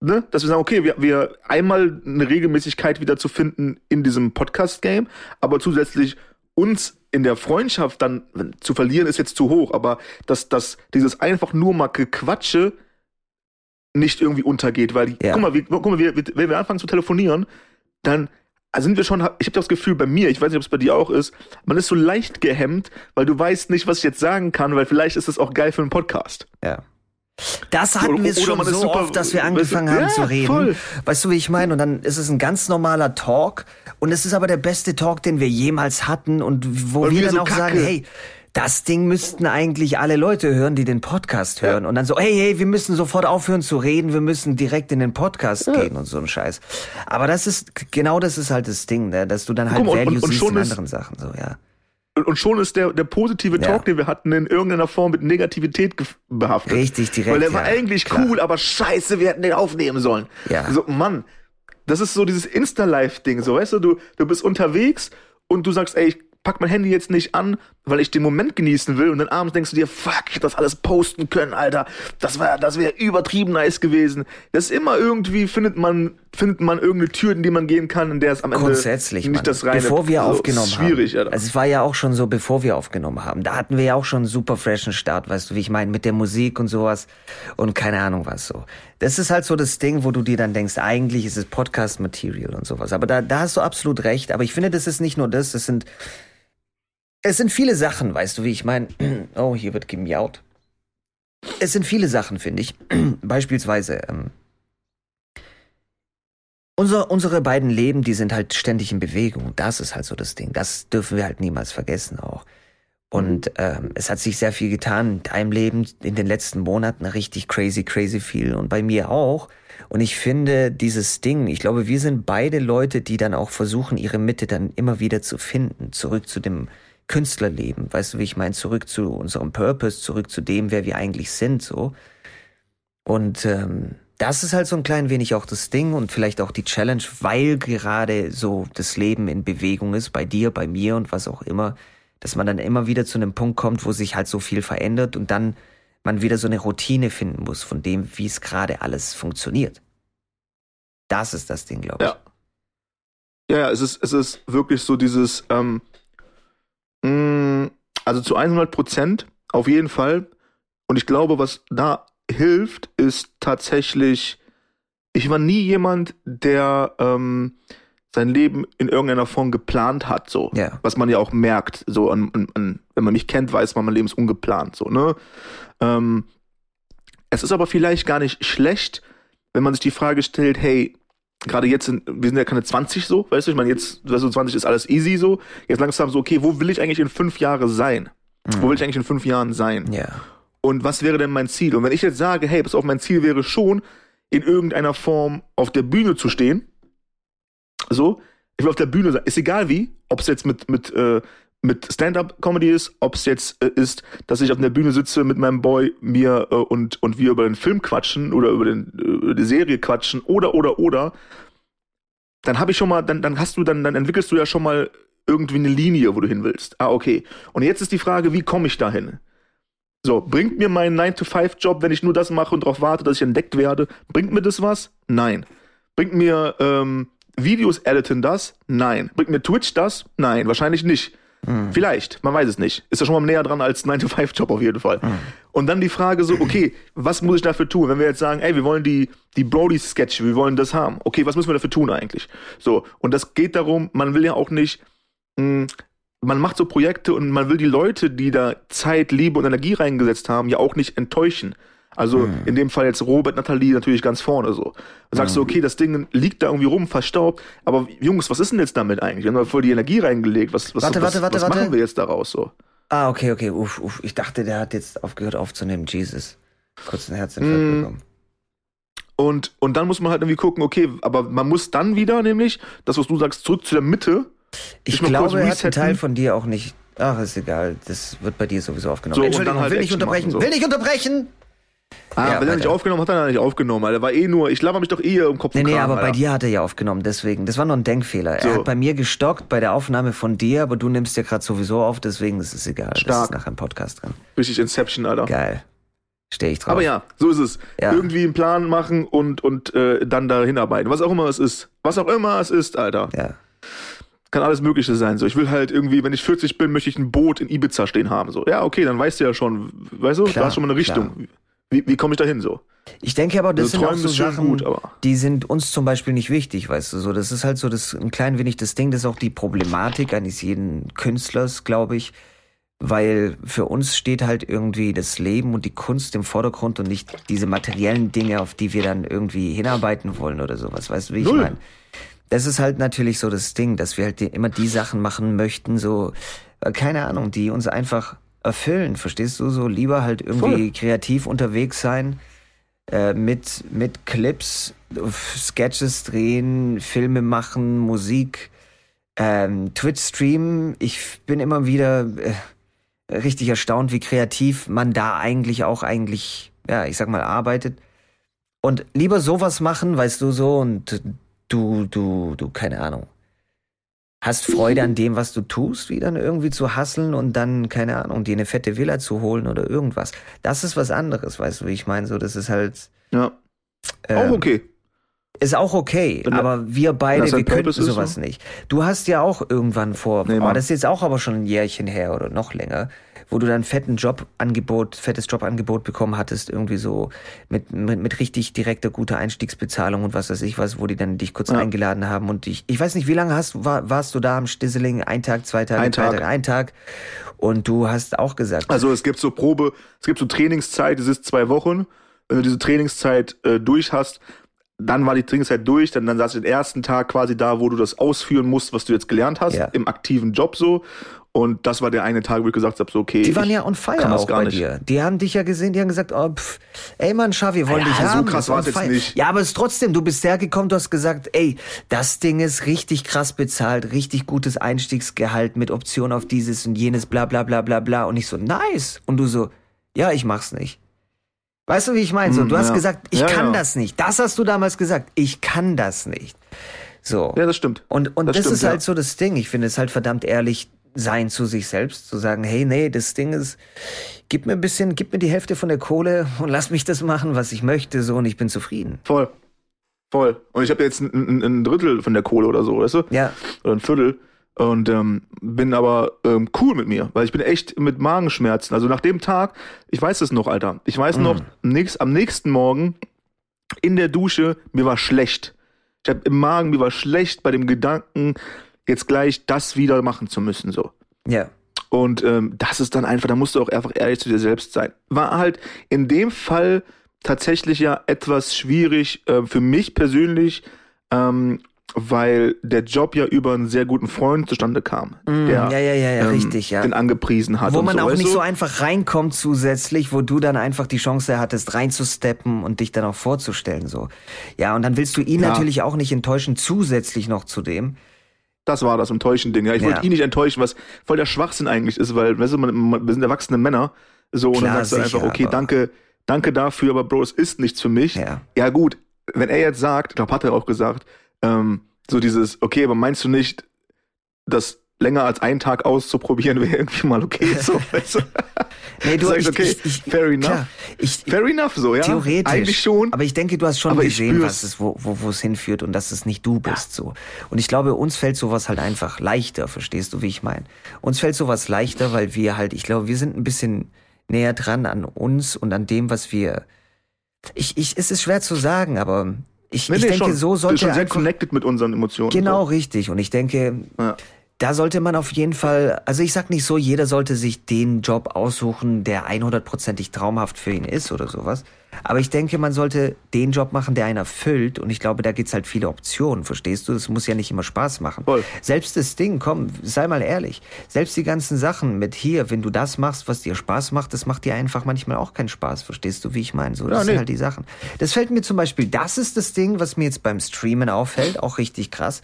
Ne? Dass wir sagen, okay, wir, wir einmal eine Regelmäßigkeit wieder zu finden in diesem Podcast-Game, aber zusätzlich uns in der Freundschaft dann zu verlieren ist jetzt zu hoch, aber dass, dass dieses einfach nur mal Gequatsche nicht irgendwie untergeht, weil Ja. guck mal, wir, guck mal wir, wir, wenn wir anfangen zu telefonieren, dann sind wir schon, ich habe das Gefühl bei mir, ich weiß nicht, ob es bei dir auch ist, man ist so leicht gehemmt, weil du weißt nicht, was ich jetzt sagen kann, weil vielleicht ist es auch geil für einen Podcast. Ja. Das hatten wir schon so super- oft, dass wir weißt du- angefangen haben Ja, zu reden. voll. Weißt du, wie ich meine? Und dann ist es ein ganz normaler Talk. Und es ist aber der beste Talk, den wir jemals hatten. Und wo Und wir dann so auch kacke. sagen, hey, das Ding müssten eigentlich alle Leute hören, die den Podcast hören. Und dann so, hey, hey, wir müssen sofort aufhören zu reden, wir müssen direkt in den Podcast gehen und so ein Scheiß. Aber das ist, genau das ist halt das Ding, ne? dass du dann halt Guck mal, und- Value und- und siehst in anderen Sachen, so, ja. Und, schon ist der, der positive Ja. Talk, den wir hatten, in irgendeiner Form mit Negativität behaftet. Richtig, direkt, Weil der war ja, eigentlich klar. cool, aber scheiße, wir hätten den aufnehmen sollen. Ja. So, Mann, das ist so dieses Insta-Life-Ding, so, weißt du, du, du bist unterwegs und du sagst, ey, ich pack mein Handy jetzt nicht an, weil ich den Moment genießen will und dann abends denkst du dir, fuck, ich hätte das alles posten können, Alter. Das war, das wäre übertrieben nice gewesen. Das ist immer irgendwie, findet man, findet man irgendeine Tür, in die man gehen kann, in der es am Ende Grundsätzlich, nicht Mann. das reine, bevor wir so, aufgenommen ist schwierig, haben. Alter. Also es war ja auch schon so, bevor wir aufgenommen haben. Da hatten wir ja auch schon einen super freshen Start, weißt du, wie ich meine, mit der Musik und sowas und keine Ahnung was so. Das ist halt so das Ding, wo du dir dann denkst, eigentlich ist es Podcast-Material und sowas. Aber da, da hast du absolut recht. Aber ich finde, das ist nicht nur das, es sind, es sind viele Sachen, weißt du, wie ich meine. Oh, hier wird gemiaut. Es sind viele Sachen, finde ich. Beispielsweise, ähm, unser, unsere beiden Leben, die sind halt ständig in Bewegung. Das ist halt so das Ding. Das dürfen wir halt niemals vergessen auch. Und ähm, es hat sich sehr viel getan in deinem Leben in den letzten Monaten, richtig crazy, crazy viel. Und bei mir auch. Und ich finde dieses Ding, ich glaube, wir sind beide Leute, die dann auch versuchen, ihre Mitte dann immer wieder zu finden, zurück zu dem Künstlerleben. Weißt du, wie ich meine? Zurück zu unserem Purpose, zurück zu dem, wer wir eigentlich sind, so. Und ähm, das ist halt so ein klein wenig auch das Ding und vielleicht auch die Challenge, weil gerade so das Leben in Bewegung ist, bei dir, bei mir und was auch immer, dass man dann immer wieder zu einem Punkt kommt, wo sich halt so viel verändert und dann man wieder so eine Routine finden muss von dem, wie es gerade alles funktioniert. Das ist das Ding, glaube ich. Ja. Ja, ja, es ist, es ist wirklich so dieses, ähm, also zu 100 Prozent auf jeden Fall. Und ich glaube, was da hilft, ist tatsächlich, ich war nie jemand, der ähm, sein Leben in irgendeiner Form geplant hat, so. Ja. Was man ja auch merkt, so an, an, wenn man mich kennt, weiß man, mein Leben ist ungeplant, so, ne? Ähm, es ist aber vielleicht gar nicht schlecht, wenn man sich die Frage stellt, hey, gerade jetzt sind, wir sind ja keine 20 so, weißt du, ich meine, jetzt, weißt du, 20 ist alles easy so, jetzt langsam so, okay, wo will ich eigentlich in fünf Jahre sein? Mhm. Wo will ich eigentlich in fünf Jahren sein? Ja. Und was wäre denn mein Ziel? Und wenn ich jetzt sage, hey, pass auf, mein Ziel wäre schon, in irgendeiner Form auf der Bühne zu stehen, so, ich will auf der Bühne sein, ist egal wie, ob es jetzt mit, mit, äh, mit Stand-up-Comedy ist, ob es jetzt äh, ist, dass ich auf der Bühne sitze mit meinem Boy, mir äh, und, und wir über den Film quatschen oder über, den, äh, über die Serie quatschen oder, oder, oder, dann habe ich schon mal, dann, dann hast du, dann, dann entwickelst du ja schon mal irgendwie eine Linie, wo du hin willst. Ah, okay. Und jetzt ist die Frage, wie komme ich dahin? So, bringt mir mein 9-to-5-Job, wenn ich nur das mache und darauf warte, dass ich entdeckt werde, bringt mir das was? Nein. Bringt mir ähm, Videos editen das? Nein. Bringt mir Twitch das? Nein, wahrscheinlich nicht. Vielleicht, man weiß es nicht. Ist ja schon mal näher dran als 9-to-5-Job auf jeden Fall. Hm. Und dann die Frage so, okay, was muss ich dafür tun? Wenn wir jetzt sagen, ey, wir wollen die, die Brody-Sketch, wir wollen das haben. Okay, was müssen wir dafür tun eigentlich? So, und das geht darum, man will ja auch nicht mh, hm, man macht so Projekte und man will die Leute, die da Zeit, Liebe und Energie reingesetzt haben, ja auch nicht enttäuschen. Also mhm. in dem Fall jetzt Robert, Nathalie natürlich ganz vorne so. Dann sagst mhm. du, okay, das Ding liegt da irgendwie rum, verstaubt, aber Jungs, was ist denn jetzt damit eigentlich? Wir haben da voll die Energie reingelegt. Was, was, warte, was, warte, warte, was warte. machen wir jetzt daraus so? Ah, okay, okay, uff, uff. Ich dachte, der hat jetzt aufgehört aufzunehmen. Jesus. Kurz einen Herzinfarkt mhm. bekommen. Und, und dann muss man halt irgendwie gucken, okay, aber man muss dann wieder nämlich, das, was du sagst, zurück zu der Mitte, ich glaube, er hat einen Teil von dir auch nicht. Ach, ist egal. Das wird bei dir sowieso aufgenommen. So, Entschuldigung, halt will nicht unterbrechen. So. Will nicht unterbrechen! Ah, ja, wenn er nicht aufgenommen hat, hat er nicht aufgenommen. Alter. war eh nur, ich laber mich doch eh im Kopf. Nee, nee, Kram, aber Alter. bei dir hat er ja aufgenommen, deswegen. Das war nur ein Denkfehler. So. Er hat bei mir gestockt bei der Aufnahme von dir, aber du nimmst ja gerade sowieso auf, deswegen ist es egal. Stark. Das ist nachher im Podcast dran. Richtig Inception, Alter. Geil. Stehe ich drauf. Aber ja, so ist es. Ja. Irgendwie einen Plan machen und, und äh, dann da hinarbeiten. Was auch immer es ist. Was auch immer es ist, Alter. Ja kann alles Mögliche sein. So, ich will halt irgendwie, wenn ich 40 bin, möchte ich ein Boot in Ibiza stehen haben. So, ja, okay, dann weißt du ja schon, weißt du, klar, da ist schon mal eine Richtung. Klar. Wie, wie komme ich da hin so? Ich denke aber, das also, sind auch so Sachen, gut, die sind uns zum Beispiel nicht wichtig, weißt du, so. Das ist halt so das, ein klein wenig das Ding, das ist auch die Problematik eines jeden Künstlers, glaube ich. Weil für uns steht halt irgendwie das Leben und die Kunst im Vordergrund und nicht diese materiellen Dinge, auf die wir dann irgendwie hinarbeiten wollen oder sowas. Weißt du, wie ich meine? das ist halt natürlich so das Ding, dass wir halt immer die Sachen machen möchten, so, äh, keine Ahnung, die uns einfach erfüllen, verstehst du? So lieber halt irgendwie Voll. kreativ unterwegs sein, äh, mit, mit Clips, Sketches drehen, Filme machen, Musik, ähm, Twitch streamen. Ich bin immer wieder äh, richtig erstaunt, wie kreativ man da eigentlich auch eigentlich, ja, ich sag mal, arbeitet. Und lieber sowas machen, weißt du so, und du, du, du, keine Ahnung, hast Freude an dem, was du tust, wie dann irgendwie zu hasseln und dann, keine Ahnung, dir eine fette Villa zu holen oder irgendwas. Das ist was anderes, weißt du, wie ich meine? So, das ist halt. Ja. Ähm, auch okay. Ist auch okay, Wenn aber wir beide, wir könnten sowas so? nicht. Du hast ja auch irgendwann vor, nee, oh, das ist jetzt auch aber schon ein Jährchen her oder noch länger, wo du dann fetten Jobangebot, fettes Jobangebot bekommen hattest, irgendwie so mit, mit, mit richtig direkter guter Einstiegsbezahlung und was weiß ich was, wo die dann dich kurz ja. eingeladen haben und ich, ich weiß nicht, wie lange hast, war, warst du da am Stisseling? Ein Tag, zwei Tage, ein drei Tag. Tage, ein Tag. Und du hast auch gesagt. Also es gibt so Probe, es gibt so Trainingszeit, es ist zwei Wochen. Wenn du diese Trainingszeit äh, durch hast, dann war die Trainingszeit durch, dann, dann saß ich den ersten Tag quasi da, wo du das ausführen musst, was du jetzt gelernt hast, Ja. im aktiven Job so. Und das war der eine Tag, wo ich gesagt habe, so okay. Die waren ja on fire auch bei nicht. dir. Die haben dich ja gesehen, die haben gesagt, oh, pff, ey Mann, Schau, wir wollen Ja, dich so haben. krass ist on war's jetzt nicht. Ja, aber es ist trotzdem, du bist hergekommen, du hast gesagt, ey, das Ding ist richtig krass bezahlt, richtig gutes Einstiegsgehalt mit Option auf dieses und jenes, bla bla bla bla bla. Und ich so, nice. Und du so, ja, ich mach's nicht. Weißt du, wie ich meine? So, Hm, du hast ja. gesagt, ich Ja, kann ja. das nicht. Das hast du damals gesagt. Ich kann das nicht. So. Ja, das stimmt. Und, und das, Das stimmt, ist halt so das Ding. Ich finde es halt verdammt ehrlich sein zu sich selbst, zu sagen, hey, nee, das Ding ist, gib mir ein bisschen, gib mir die Hälfte von der Kohle und lass mich das machen, was ich möchte, so und ich bin zufrieden. Voll. Voll. Und ich habe jetzt ein, ein, ein Drittel von der Kohle oder so, weißt du? Ja, Oder ein Viertel. Und ähm, bin aber ähm, cool mit mir, weil ich bin echt mit Magenschmerzen. Also nach dem Tag, ich weiß es noch, Alter. Ich weiß noch, nächst, am nächsten Morgen in der Dusche, mir war schlecht. Ich habe im Magen, mir war schlecht bei dem Gedanken, jetzt gleich das wieder machen zu müssen. So. ja, Und ähm, das ist dann einfach, da musst du auch einfach ehrlich zu dir selbst sein. War halt in dem Fall tatsächlich ja etwas schwierig äh, für mich persönlich, ähm, weil der Job ja über einen sehr guten Freund zustande kam, der Mm, ja, ja, ja, ja, ähm, richtig, ja. den angepriesen hat. Wo man so, auch nicht so einfach reinkommt zusätzlich, wo du dann einfach die Chance hattest, reinzusteppen und dich dann auch vorzustellen, so. Ja, und dann willst du ihn Ja. natürlich auch nicht enttäuschen, zusätzlich noch zu dem. Das war das enttäuschende Ding. Ja, ich wollte Ja. ihn nicht enttäuschen, was voll der Schwachsinn eigentlich ist, weil, weißt du, wir sind erwachsene Männer. So, und Klar, dann sagst du sicher, einfach, okay, danke, danke dafür, aber Bro, es ist nichts für mich. Ja. Ja, gut, wenn er jetzt sagt, ich glaube, hat er auch gesagt, ähm, so dieses, okay, aber meinst du nicht, dass länger als einen Tag auszuprobieren wäre irgendwie mal okay, so, weißt du? Nee, du, Sag ich, okay, ich, ich, fair enough. Klar, ich, Fair enough, so, ja? Theoretisch. Eigentlich schon. Aber ich denke, du hast schon gesehen, was es, wo, wo, wo es hinführt und dass es nicht du bist, so. Und ich glaube, uns fällt sowas halt einfach leichter, verstehst du, wie ich meine? Uns fällt sowas leichter, weil wir halt, ich glaube, wir sind ein bisschen näher dran an uns und an dem, was wir, ich, ich, es ist schwer zu sagen, aber ich, Nee, ich nee, denke, schon. so Wir sind sollte schon sehr connected mit unseren Emotionen. Genau, richtig. Und ich denke, Ja. Da sollte man auf jeden Fall, also ich sag nicht so, jeder sollte sich den Job aussuchen, der 100%ig traumhaft für ihn ist oder sowas. Aber ich denke, man sollte den Job machen, der einen erfüllt. Und ich glaube, da gibt's halt viele Optionen, verstehst du? Das muss ja nicht immer Spaß machen. Voll. Selbst das Ding, komm, sei mal ehrlich. Selbst die ganzen Sachen mit hier, wenn du das machst, was dir Spaß macht, das macht dir einfach manchmal auch keinen Spaß. Verstehst du, wie ich meine? So, das Ja, nee. sind halt die Sachen. Das fällt mir zum Beispiel, das ist das Ding, was mir jetzt beim Streamen auffällt, auch richtig krass.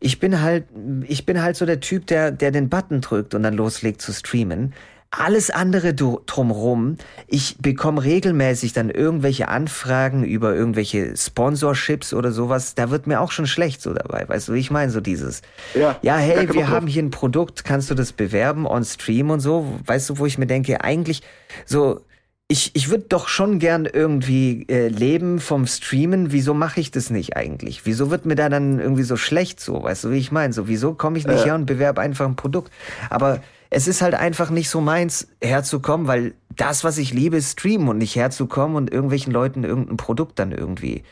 Ich bin halt, ich bin halt so der Typ, der, der den Button drückt und dann loslegt zu streamen. Alles andere drumrum, ich bekomme regelmäßig dann irgendwelche Anfragen über irgendwelche Sponsorships oder sowas. Da wird mir auch schon schlecht so dabei. Weißt du, wie ich meine? So dieses, Ja, ja, hey, wir haben hier ein Produkt, kannst du das bewerben on Stream und so? Weißt du, wo ich mir denke, eigentlich so, ich, ich würde doch schon gern irgendwie äh, leben vom Streamen. Wieso mache ich das nicht eigentlich? Wieso wird mir da dann irgendwie so schlecht so? Weißt du, wie ich meine? So, wieso komme ich nicht her und bewerbe einfach ein Produkt? Aber es ist halt einfach nicht so meins, herzukommen, weil das, was ich liebe, ist streamen und nicht herzukommen und irgendwelchen Leuten irgendein Produkt dann irgendwie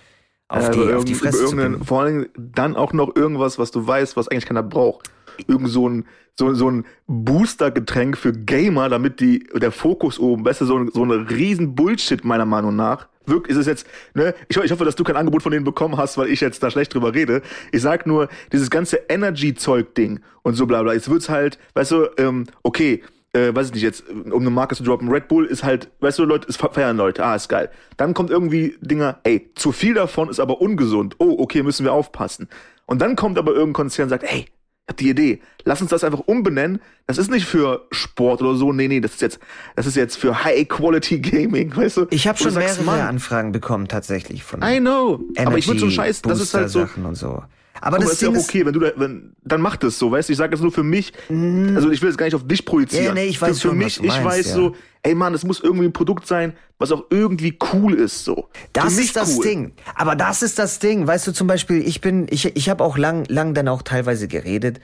auf, die, über auf die Fresse zu bringen. Vor allem dann auch noch irgendwas, was du weißt, was eigentlich keiner braucht. Irgend so ein, so, so ein Booster-Getränk für Gamer, damit die, der Fokus oben, weißt du, so, ein- so eine riesen Bullshit, meiner Meinung nach. Wirklich ist es jetzt, ne, ich, ich hoffe, dass du kein Angebot von denen bekommen hast, weil ich jetzt da schlecht drüber rede. Ich sag nur, dieses ganze Energy-Zeug-Ding und so bla bla. Jetzt wird's halt, weißt du, ähm, okay, äh, weiß ich nicht jetzt, um eine Marke zu droppen, Red Bull ist halt, weißt du, Leute, es feiern Leute, ah, ist geil. Dann kommt irgendwie Dinger, ey, zu viel davon ist aber ungesund. Oh, okay, müssen wir aufpassen. Und dann kommt aber irgendein Konzern und sagt, ey, die Idee, lass uns das einfach umbenennen. Das ist nicht für Sport oder so, nee, nee, das ist jetzt, das ist jetzt für High-Quality Gaming, weißt du? Ich habe schon sagst, mehrere Mann, Anfragen bekommen tatsächlich von I know. aber ich würde so Scheiß, das ist halt so, und so. Aber aber das ist ja auch okay, wenn du da, wenn, dann mach das so, weißt du, ich sage das nur für mich, also ich will es gar nicht auf dich projizieren. Ja, nee, ich weiß für, schon, was mich, du ich meinst, weiß ja. so, ey Mann, es muss irgendwie ein Produkt sein, was auch irgendwie cool ist, so. Das ist das cool. Ding. Aber das ist das Ding. Weißt du, zum Beispiel, ich bin, ich, ich habe auch lang, lang dann auch teilweise geredet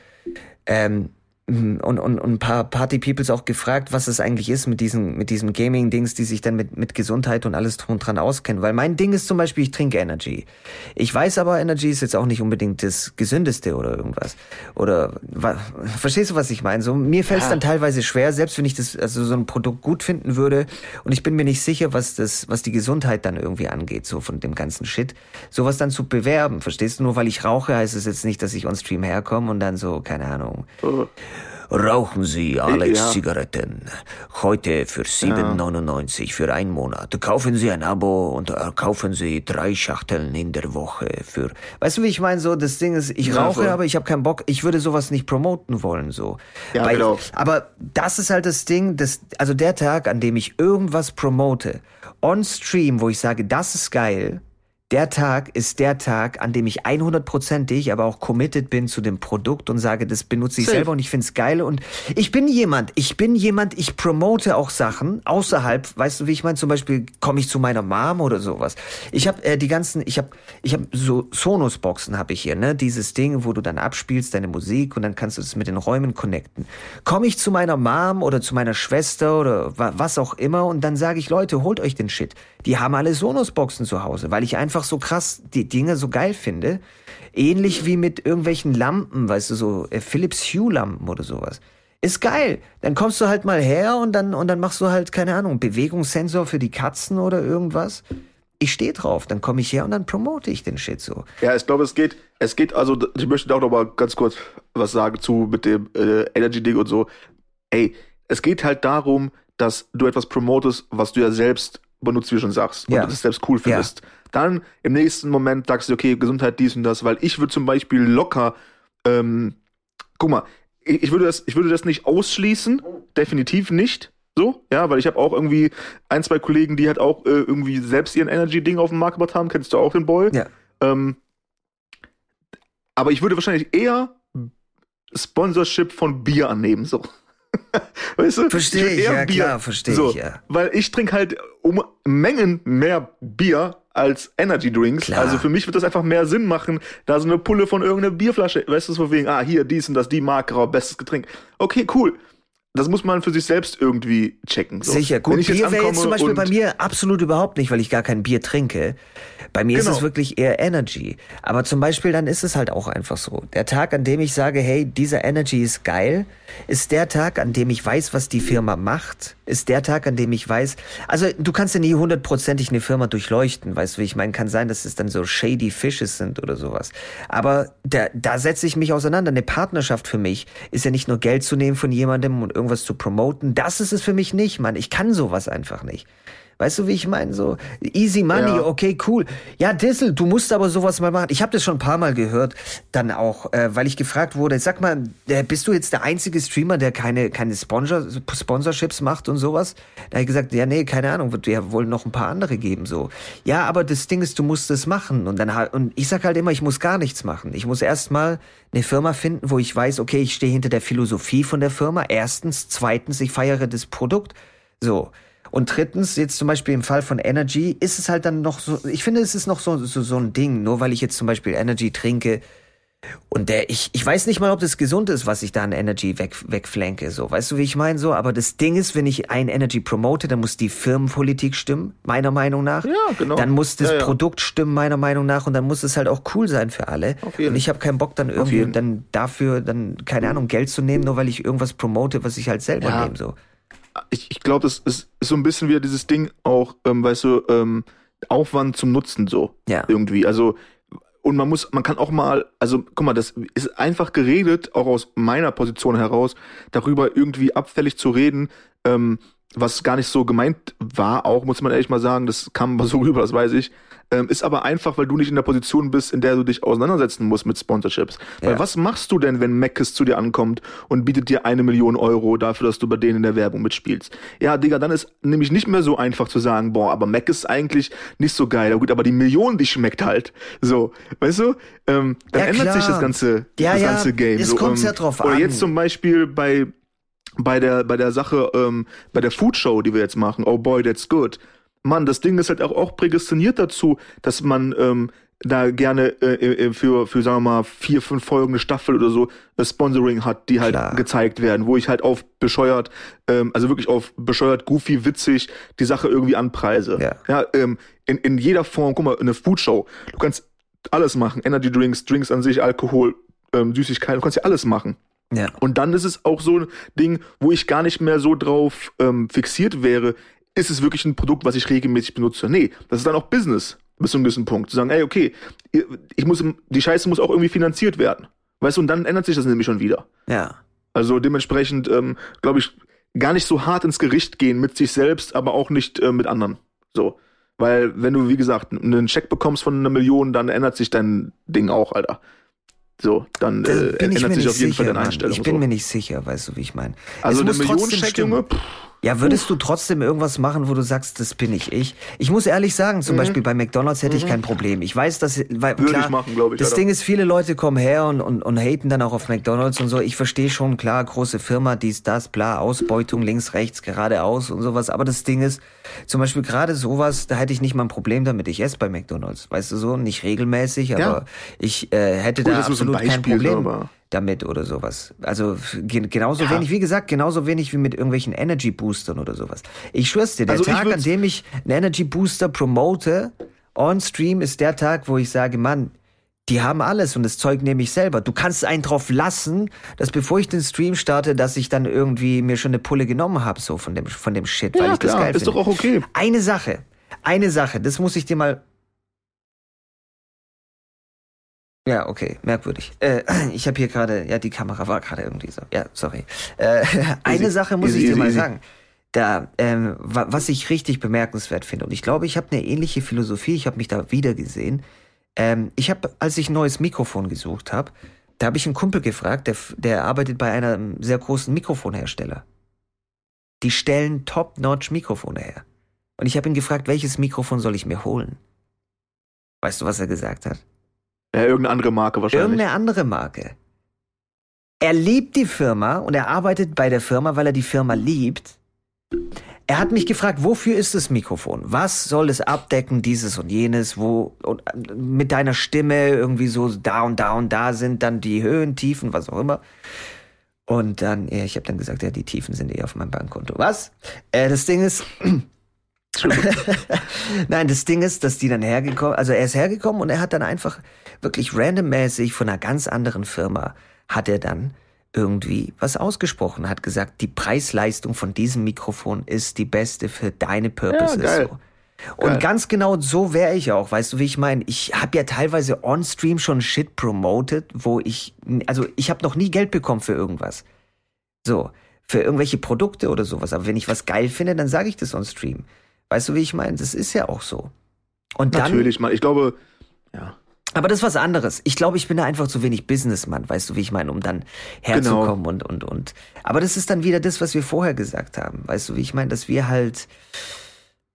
ähm, und, und, und ein paar Party-Peoples auch gefragt, was es eigentlich ist mit diesen, mit diesen Gaming-Dings, die sich dann mit, mit Gesundheit und alles drum und dran auskennen. Weil mein Ding ist zum Beispiel, ich trinke Energy. Ich weiß aber, Energy ist jetzt auch nicht unbedingt das Gesündeste oder irgendwas. Oder, wa, verstehst du, was ich meine? So, mir fällt es ja. dann teilweise schwer, selbst wenn ich das, also so ein Produkt gut finden würde. Und ich bin mir nicht sicher, was das, was die Gesundheit dann irgendwie angeht, so von dem ganzen Shit. Sowas dann zu bewerben, verstehst du? Nur weil ich rauche, heißt es jetzt nicht, dass ich on Stream herkomme und dann so, keine Ahnung. Oh. Rauchen Sie Alex ja. Zigaretten. Heute für 7,99 ja. für einen Monat. Kaufen Sie ein Abo und äh, kaufen Sie drei Schachteln in der Woche für. Weißt du, wie ich meine? So, das Ding ist, ich ja, rauche, voll. aber ich habe keinen Bock. Ich würde sowas nicht promoten wollen, so. Ja, Weil, genau. Aber das ist halt das Ding, das, also der Tag, an dem ich irgendwas promote, on Stream, wo ich sage, das ist geil, der Tag ist der Tag, an dem ich 100%ig, aber auch committed bin zu dem Produkt und sage, das benutze ich Safe. selber und ich find's geil und ich bin jemand, ich bin jemand, ich promote auch Sachen außerhalb, weißt du, wie ich meine, zum Beispiel komme ich zu meiner Mom oder sowas. Ich habe äh, die ganzen, ich habe ich habe so Sonos-Boxen habe ich hier, ne, dieses Ding, wo du dann abspielst deine Musik und dann kannst du es mit den Räumen connecten. Komme ich zu meiner Mom oder zu meiner Schwester oder was auch immer und dann sage ich, Leute, holt euch den Shit. Die haben alle Sonos-Boxen zu Hause, weil ich einfach so krass die Dinge so geil finde. Ähnlich wie mit irgendwelchen Lampen, weißt du, so äh, Philips Hue-Lampen oder sowas. Ist geil. Dann kommst du halt mal her und dann, und dann machst du halt, keine Ahnung, Bewegungssensor für die Katzen oder irgendwas. Ich stehe drauf, dann komme ich her und dann promote ich den Shit so. Ja, ich glaube, es geht, es geht, also, ich möchte auch noch mal ganz kurz was sagen zu mit dem äh, Energy-Ding und so. Ey, es geht halt darum, dass du etwas promotest, was du ja selbst benutzt, wie du schon sagst, und ja. das selbst cool findest. Ja. Dann im nächsten Moment sagst du, okay, Gesundheit, dies und das, weil ich würde zum Beispiel locker, ähm, guck mal, ich, ich, würde das, ich würde das nicht ausschließen, definitiv nicht. So, ja, weil ich habe auch irgendwie ein, zwei Kollegen, die halt auch äh, irgendwie selbst ihren Energy-Ding auf dem Markt gebracht haben. Kennst du auch den Boy? Ja. Ähm, aber ich würde wahrscheinlich eher Sponsorship von Bier annehmen, so. weißt du? Verstehe ich, ich ja, Bier. klar, verstehe so, ich, ja. Weil ich trinke halt um Mengen mehr Bier als Energy Drinks. Klar. Also für mich wird das einfach mehr Sinn machen, da so eine Pulle von irgendeiner Bierflasche, weißt du, so wegen, ah, hier, dies und das, die Marke, bestes Getränk. Okay, cool das muss man für sich selbst irgendwie checken. So. Sicher, gut. Bier wäre jetzt zum Beispiel bei mir absolut überhaupt nicht, weil ich gar kein Bier trinke. Bei mir genau. ist es wirklich eher Energy. Aber zum Beispiel dann ist es halt auch einfach so. Der Tag, an dem ich sage, hey, dieser Energy ist geil, ist der Tag, an dem ich weiß, was die Firma macht, ist der Tag, an dem ich weiß, also du kannst ja nie hundertprozentig eine Firma durchleuchten, weißt du, wie ich meine, kann sein, dass es dann so shady Fishes sind oder sowas. Aber da, da setze ich mich auseinander. Eine Partnerschaft für mich ist ja nicht nur Geld zu nehmen von jemandem und irgendwas zu promoten. Das ist es für mich nicht, Mann. Ich kann sowas einfach nicht. Weißt du, wie ich meine? So easy money, ja. okay, cool. Ja, Dissel, du musst aber sowas mal machen. Ich habe das schon ein paar Mal gehört, dann auch, äh, weil ich gefragt wurde, sag mal, äh, bist du jetzt der einzige Streamer, der keine keine Sponsor Sponsorships macht und sowas? Da habe ich gesagt, ja, nee, keine Ahnung, wird ja wohl noch ein paar andere geben so. Ja, aber das Ding ist, du musst es machen und dann und ich sag halt immer, ich muss gar nichts machen. Ich muss erstmal eine Firma finden, wo ich weiß, okay, ich stehe hinter der Philosophie von der Firma. Erstens, zweitens, ich feiere das Produkt. So. Und drittens, jetzt zum Beispiel im Fall von Energy, ist es halt dann noch so, ich finde, es ist noch so, so, so ein Ding, nur weil ich jetzt zum Beispiel Energy trinke, und der, ich, ich weiß nicht mal, ob das gesund ist, was ich da an Energy weg, wegflanke, so. Weißt du, wie ich meine, so? Aber das Ding ist, wenn ich ein Energy promote, dann muss die Firmenpolitik stimmen, meiner Meinung nach. Ja, genau. Dann muss das ja, ja. Produkt stimmen, meiner Meinung nach. Und dann muss es halt auch cool sein für alle. Auf jeden. Und ich habe keinen Bock dann irgendwie dann dafür dann, keine Ahnung, Geld zu nehmen, nur weil ich irgendwas promote, was ich halt selber ja. nehme, so ich, ich glaube, das ist, ist so ein bisschen wieder dieses Ding auch, ähm, weißt du, ähm, Aufwand zum Nutzen so. Ja. Irgendwie. Also, und man muss, man kann auch mal, also guck mal, das ist einfach geredet, auch aus meiner Position heraus, darüber irgendwie abfällig zu reden, ähm, was gar nicht so gemeint war, auch muss man ehrlich mal sagen, das kam so rüber, das weiß ich. Ähm, ist aber einfach, weil du nicht in der Position bist, in der du dich auseinandersetzen musst mit Sponsorships. Ja. Weil was machst du denn, wenn Mackes zu dir ankommt und bietet dir eine Million Euro dafür, dass du bei denen in der Werbung mitspielst? Ja, Digga, dann ist nämlich nicht mehr so einfach zu sagen, boah, aber Mac ist eigentlich nicht so geil. Ja, gut, aber die Million, die schmeckt halt. So, weißt du? Ähm, dann ja, ändert sich das ganze, ja, das ganze Game. Es so, kommt ähm, ja drauf an. Oder jetzt zum Beispiel bei bei der bei der Sache ähm, bei der Food Show, die wir jetzt machen. Oh boy, that's good Mann, das Ding ist halt auch, auch prädestiniert dazu, dass man ähm, da gerne äh, äh, für, für, sagen wir mal, vier, fünf Folgen eine Staffel oder so äh, Sponsoring hat, die halt Klar. gezeigt werden, wo ich halt auf bescheuert, ähm, also wirklich auf bescheuert, goofy, witzig die Sache irgendwie anpreise. Ja. ja ähm, in, in jeder Form, guck mal, eine Foodshow, du kannst alles machen, Energy Drinks, Drinks an sich, Alkohol, ähm, Süßigkeiten, du kannst ja alles machen. Ja. Und dann ist es auch so ein Ding, wo ich gar nicht mehr so drauf ähm, fixiert wäre, ist es wirklich ein Produkt, was ich regelmäßig benutze? Nee, das ist dann auch Business bis zu einem gewissen Punkt. Zu sagen, ey, okay, ich muss, die Scheiße muss auch irgendwie finanziert werden. Weißt du, und dann ändert sich das nämlich schon wieder. Ja. Also dementsprechend, ähm, glaube ich, gar nicht so hart ins Gericht gehen mit sich selbst, aber auch nicht äh, mit anderen. So. Weil, wenn du, wie gesagt, einen Check bekommst von einer Million, dann ändert sich dein Ding auch, Alter. So, dann Da äh, ändert mir sich nicht auf jeden sicher, Fall deine. Einstellung. Ich bin so. mir nicht sicher, weißt du, wie ich meine. also Es eine Million. Junge, pff, Ja, würdest du trotzdem irgendwas machen, wo du sagst, das bin ich ich? Ich muss ehrlich sagen, Mhm. zum Beispiel bei McDonalds hätte ich kein Problem. Ich weiß, dass, weil, Würde klar, ich machen, glaub ich, Das Alter. Ding ist, viele Leute kommen her und, und, und haten dann auch auf McDonalds und so. Ich verstehe schon, klar, große Firma, dies, das, bla, Ausbeutung, links, rechts, geradeaus und sowas. Aber das Ding ist, zum Beispiel gerade sowas, da hätte ich nicht mal ein Problem damit. Ich esse bei McDonalds, weißt du so, nicht regelmäßig, aber Ja. ich äh, hätte Gut, da ist so ein absolut kein Beispiel, Problem aber- damit oder sowas. Also genauso Ja. wenig, wie gesagt, genauso wenig wie mit irgendwelchen Energy Boostern oder sowas. Ich schwör's dir, der Also ich Tag, an dem ich einen Energy Booster promote, on Stream, ist der Tag, wo ich sage, Mann, die haben alles und das Zeug nehme ich selber. Du kannst einen drauf lassen, dass bevor ich den Stream starte, dass ich dann irgendwie mir schon eine Pulle genommen habe, so von dem, von dem Shit, weil Ja, ich das klar, geil ist finde. doch auch okay. Eine Sache, eine Sache, das muss ich dir mal. Ja, okay, merkwürdig. Äh, ich habe hier gerade, ja, die Kamera war gerade irgendwie so. Ja, sorry. Äh, eine Easy, Sache muss easy, ich dir easy, mal sagen. Da, ähm, wa was ich richtig bemerkenswert finde, und ich glaube, ich habe eine ähnliche Philosophie, ich habe mich da wieder gesehen. Ähm, ich habe, als ich ein neues Mikrofon gesucht habe, da habe ich einen Kumpel gefragt, der, der arbeitet bei einem sehr großen Mikrofonhersteller. Die stellen top-notch Mikrofone her. Und ich habe ihn gefragt, welches Mikrofon soll ich mir holen? Weißt du, was er gesagt hat? Ja, irgendeine andere Marke wahrscheinlich. Irgendeine andere Marke. Er liebt die Firma und er arbeitet bei der Firma, weil er die Firma liebt. Er hat mich gefragt, wofür ist das Mikrofon? Was soll es abdecken, dieses und jenes, wo und äh, mit deiner Stimme irgendwie so da und da und da sind dann die Höhen, Tiefen, was auch immer. Und dann, ich habe dann gesagt, ja, die Tiefen sind eh auf meinem Bankkonto. Was? Äh, das Ding ist, Nein, das Ding ist, dass die dann hergekommen, also er ist hergekommen und er hat dann einfach wirklich randommäßig von einer ganz anderen Firma hat er dann irgendwie was ausgesprochen, hat gesagt, die Preis-Leistung von diesem Mikrofon ist die beste für deine Purposes. geil. so. Und Geil. ganz genau so wäre ich auch, weißt du, wie ich meine? Ich habe ja teilweise on-stream schon Shit promoted, wo ich, also ich habe noch nie Geld bekommen für irgendwas. So, für irgendwelche Produkte oder sowas. Aber wenn ich was geil finde, dann sage ich das on Stream. Weißt du, wie ich meine? Das ist ja auch so. Und dann, Natürlich, man. Ich glaube, ja. aber das ist was anderes. Ich glaube, ich bin da einfach zu wenig Businessmann, weißt du, wie ich meine, um dann herzukommen und, und, und. Aber das ist dann wieder das, was wir vorher gesagt haben. Weißt du, wie ich meine, dass wir halt,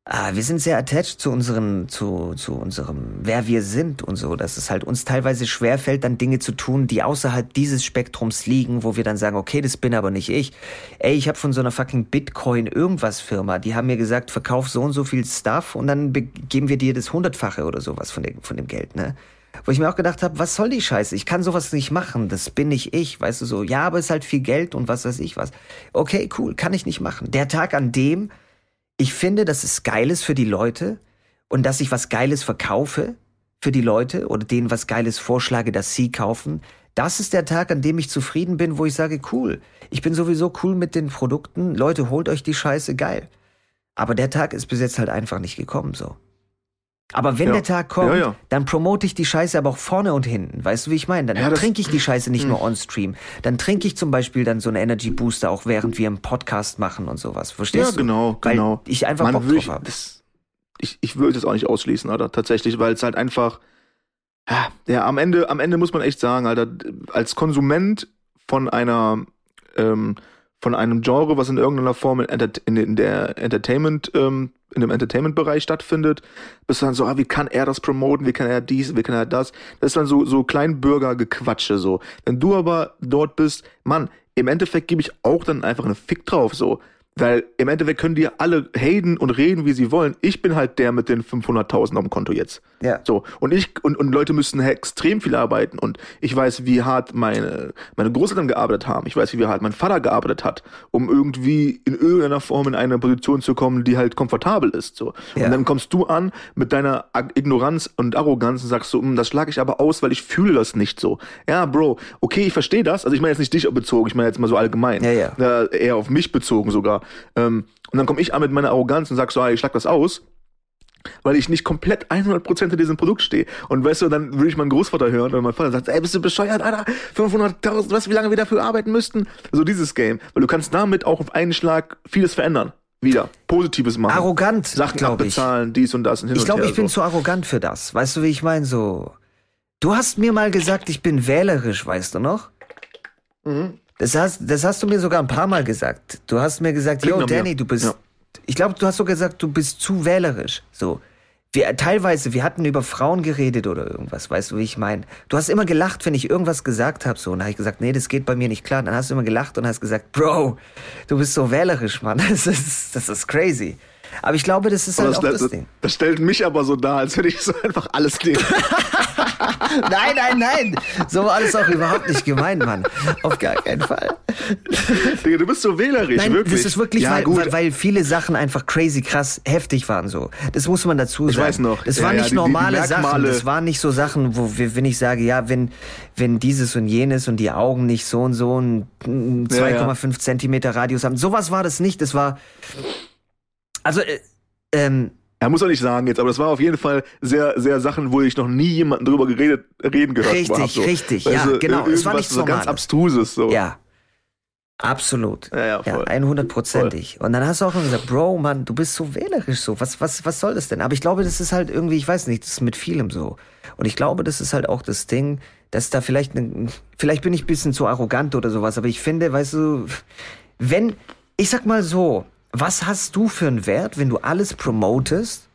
ah, wir sind sehr attached zu unseren, zu, zu unserem, wer wir sind und so, dass es halt uns teilweise schwerfällt, dann Dinge zu tun, die außerhalb dieses Spektrums liegen, wo wir dann sagen, okay, das bin aber nicht ich. Ey, ich habe von so einer fucking Bitcoin irgendwas Firma, die haben mir gesagt, verkauf so und so viel Stuff und dann be- geben wir dir das hundertfache oder sowas von dem, von dem Geld, ne? Wo ich mir auch gedacht habe, was soll die Scheiße? Ich kann sowas nicht machen. Das bin nicht ich, weißt du so. Ja, aber es ist halt viel Geld und was weiß ich was. Okay, cool, kann ich nicht machen. Der Tag, an dem ich finde, dass es geil ist für die Leute und dass ich was Geiles verkaufe für die Leute oder denen was Geiles vorschlage, dass sie kaufen. Das ist der Tag, an dem ich zufrieden bin, wo ich sage, cool, ich bin sowieso cool mit den Produkten. Leute, holt euch die Scheiße geil. Aber der Tag ist bis jetzt halt einfach nicht gekommen, so. Aber wenn Ja. der Tag kommt, Ja, ja. dann promote ich die Scheiße aber auch vorne und hinten. Weißt du, wie ich meine? Dann Ja, Hm. trinke ich die Scheiße nicht nur on Stream. Dann trinke ich zum Beispiel dann so einen Energy Booster auch während wir einen Podcast machen und sowas. Verstehst Ja, du? genau, Weil genau. ich einfach Man Bock drauf habe. ich, ich würde das auch nicht ausschließen, Alter, tatsächlich, weil es halt einfach, ja, ja, am Ende, am Ende muss man echt sagen, Alter, als Konsument von einer, ähm, von einem Genre, was in irgendeiner Form in, der Entertainment, ähm, in dem Entertainment-Bereich stattfindet, bist du dann so, ah, wie kann er das promoten, wie kann er dies, wie kann er das? Das ist dann so, so Kleinbürger-Gequatsche, so. Wenn du aber dort bist, Mann, im Endeffekt gebe ich auch dann einfach einen Fick drauf, so. Weil im Endeffekt können die alle haten und reden, wie sie wollen. Ich bin halt der mit den 500.000 auf dem Konto jetzt. Ja. So. Und ich, und, und Leute müssen extrem viel arbeiten. Und ich weiß, wie hart meine, meine Großeltern gearbeitet haben. Ich weiß, wie hart mein Vater gearbeitet hat, um irgendwie in irgendeiner Form in eine Position zu kommen, die halt komfortabel ist. So. Ja. Und dann kommst du an mit deiner Ignoranz und Arroganz und sagst so, "Hm, das schlage ich aber aus, weil ich fühle das nicht so. Ja, Bro, okay, ich verstehe das. Also ich meine jetzt nicht dich bezogen, ich meine jetzt mal so allgemein. Ja, ja. Äh, eher auf mich bezogen sogar. Ähm, und dann komme ich an mit meiner Arroganz und sag so, ah, ich schlag das aus weil ich nicht komplett 100% hinter diesem Produkt stehe. Und weißt du, dann würde ich meinen Großvater hören und mein Vater sagt, ey, bist du bescheuert, Alter, 500.000, weißt du, wie lange wir dafür arbeiten müssten? So dieses Game. Weil du kannst damit auch auf einen Schlag vieles verändern. Wieder. Positives machen. Arrogant, Sachen glaube ich. abbezahlen, dies und das und hin Ich glaube, ich bin so. zu arrogant für das. Weißt du, wie ich meine? So. Du hast mir mal gesagt, ich bin wählerisch, weißt du noch? Mhm. Das hast, das hast du mir sogar ein paar Mal gesagt. Du hast mir gesagt, Klingt yo. Danny, du bist. Ja. Ich glaube, du hast sogar gesagt, du bist zu wählerisch. So. Wir, teilweise, wir hatten über Frauen geredet oder irgendwas, weißt du, wie ich meine? Du hast immer gelacht, wenn ich irgendwas gesagt habe, so. Und dann habe ich gesagt, nee, das geht bei mir nicht klar. Dann hast du immer gelacht und hast gesagt, Bro, du bist so wählerisch, Mann. Das ist, das ist crazy. Aber ich glaube, das ist halt das, auch das das, Ding. das stellt mich aber so dar, als hätte ich so einfach alles nehmen. Nein, nein, nein. So war das auch überhaupt nicht gemeint, Mann. Auf gar keinen Fall. Digga, du bist so wählerisch, Nein, wirklich. das ist wirklich, ja, weil, gut. weil, weil viele Sachen einfach crazy krass heftig waren so. Das muss man dazu sagen. weiß noch. Das Ja, waren ja, nicht die- die normale Sachen. Merkmale- Das waren nicht so Sachen, wo wir, wenn ich sage, ja, wenn, wenn dieses und jenes und die Augen nicht so und so ja. 2,5 Zentimeter Radius haben. Sowas war das nicht. Das war, also, äh, ähm, Er muss auch nicht sagen jetzt, aber das war auf jeden Fall sehr, sehr Sachen, wo ich noch nie jemanden drüber geredet, reden gehört Richtig, habe. So. richtig, Weißt ja, genau. Es war nichts so ganz. Abstruses. So. ja. Absolut. Ja, ja, voll. 100%ig. Und dann hast du auch noch gesagt, Bro, Mann, du bist so wählerisch so. Was, was, was soll das denn? Aber ich glaube, das ist halt irgendwie, ich weiß nicht, das ist mit vielem so. Und ich glaube, das ist halt auch das Ding, dass da vielleicht, ne, vielleicht bin ich ein bisschen zu arrogant oder sowas, aber ich finde, weißt du, wenn, ich sag mal so, was hast du für einen Wert, wenn du alles promotest,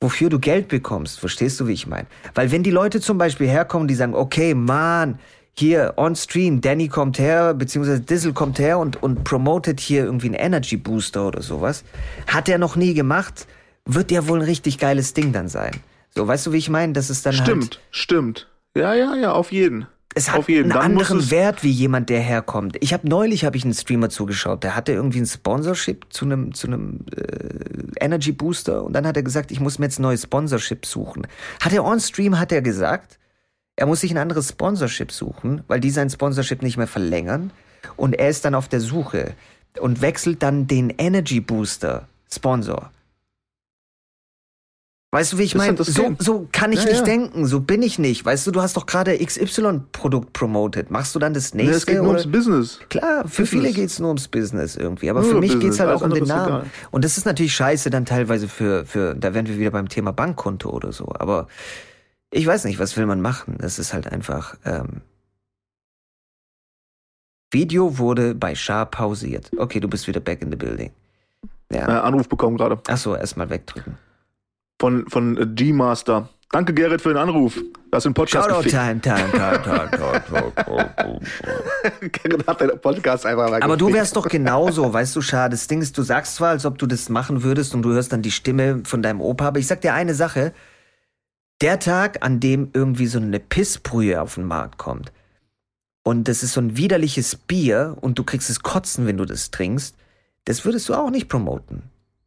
wofür du Geld bekommst? Verstehst du, wie ich meine? Weil wenn die Leute zum Beispiel herkommen, die sagen, okay, Mann, hier on Stream, Danny kommt her, beziehungsweise Dizzle kommt her und, und promotet hier irgendwie einen Energy Booster oder sowas, hat er noch nie gemacht, wird ja wohl ein richtig geiles Ding dann sein. So, weißt du, wie ich meine? Das ist dann halt, Stimmt, stimmt. Ja, ja, ja, auf jeden. Es hat jeden. einen anderen Wert wie jemand, der herkommt. Ich habe neulich habe ich einen Streamer zugeschaut, der hatte irgendwie ein Sponsorship zu einem zu einem äh, Energy Booster und dann hat er gesagt, ich muss mir jetzt ein neues Sponsorship suchen. Hat er on Stream hat er gesagt, er muss sich ein anderes Sponsorship suchen, weil die sein Sponsorship nicht mehr verlängern und er ist dann auf der Suche und wechselt dann den Energy Booster Sponsor. Weißt du, wie ich meine? So, so kann ich Ja, nicht ja. denken, so bin ich nicht. Weißt du, du hast doch gerade XY-Produkt promotet. Machst du dann das nächste? es geht nur oder? ums Business. Klar, für Business. viele geht's nur ums Business irgendwie. Aber Nur für mich Business, geht's halt alles auch um den Namen. egal. Und das ist natürlich scheiße dann teilweise für, für, da wären wir wieder beim Thema Bankkonto oder so. Aber ich weiß nicht, was will man machen? Das ist halt einfach, ähm, Video wurde bei Shah pausiert. Okay, du bist wieder back in the building. Äh, Ja. Anruf bekommen gerade. Ach so, erstmal wegdrücken. Von, von äh, G-Master. Danke, Gerrit, für den Anruf. Du hast den Podcast Shoutout gefickt. time, time, time, time, time, time, time. Gerrit hat den Podcast einfach mal Aber du wärst doch genauso, weißt du, schade. Das Ding ist, du sagst zwar, als ob du das machen würdest und du hörst dann die Stimme von deinem Opa, aber ich sag dir eine Sache. Der Tag, an dem irgendwie so eine Pissbrühe auf den Markt kommt und das ist so ein widerliches Bier und du kriegst es kotzen, wenn du das trinkst, das würdest du auch nicht promoten.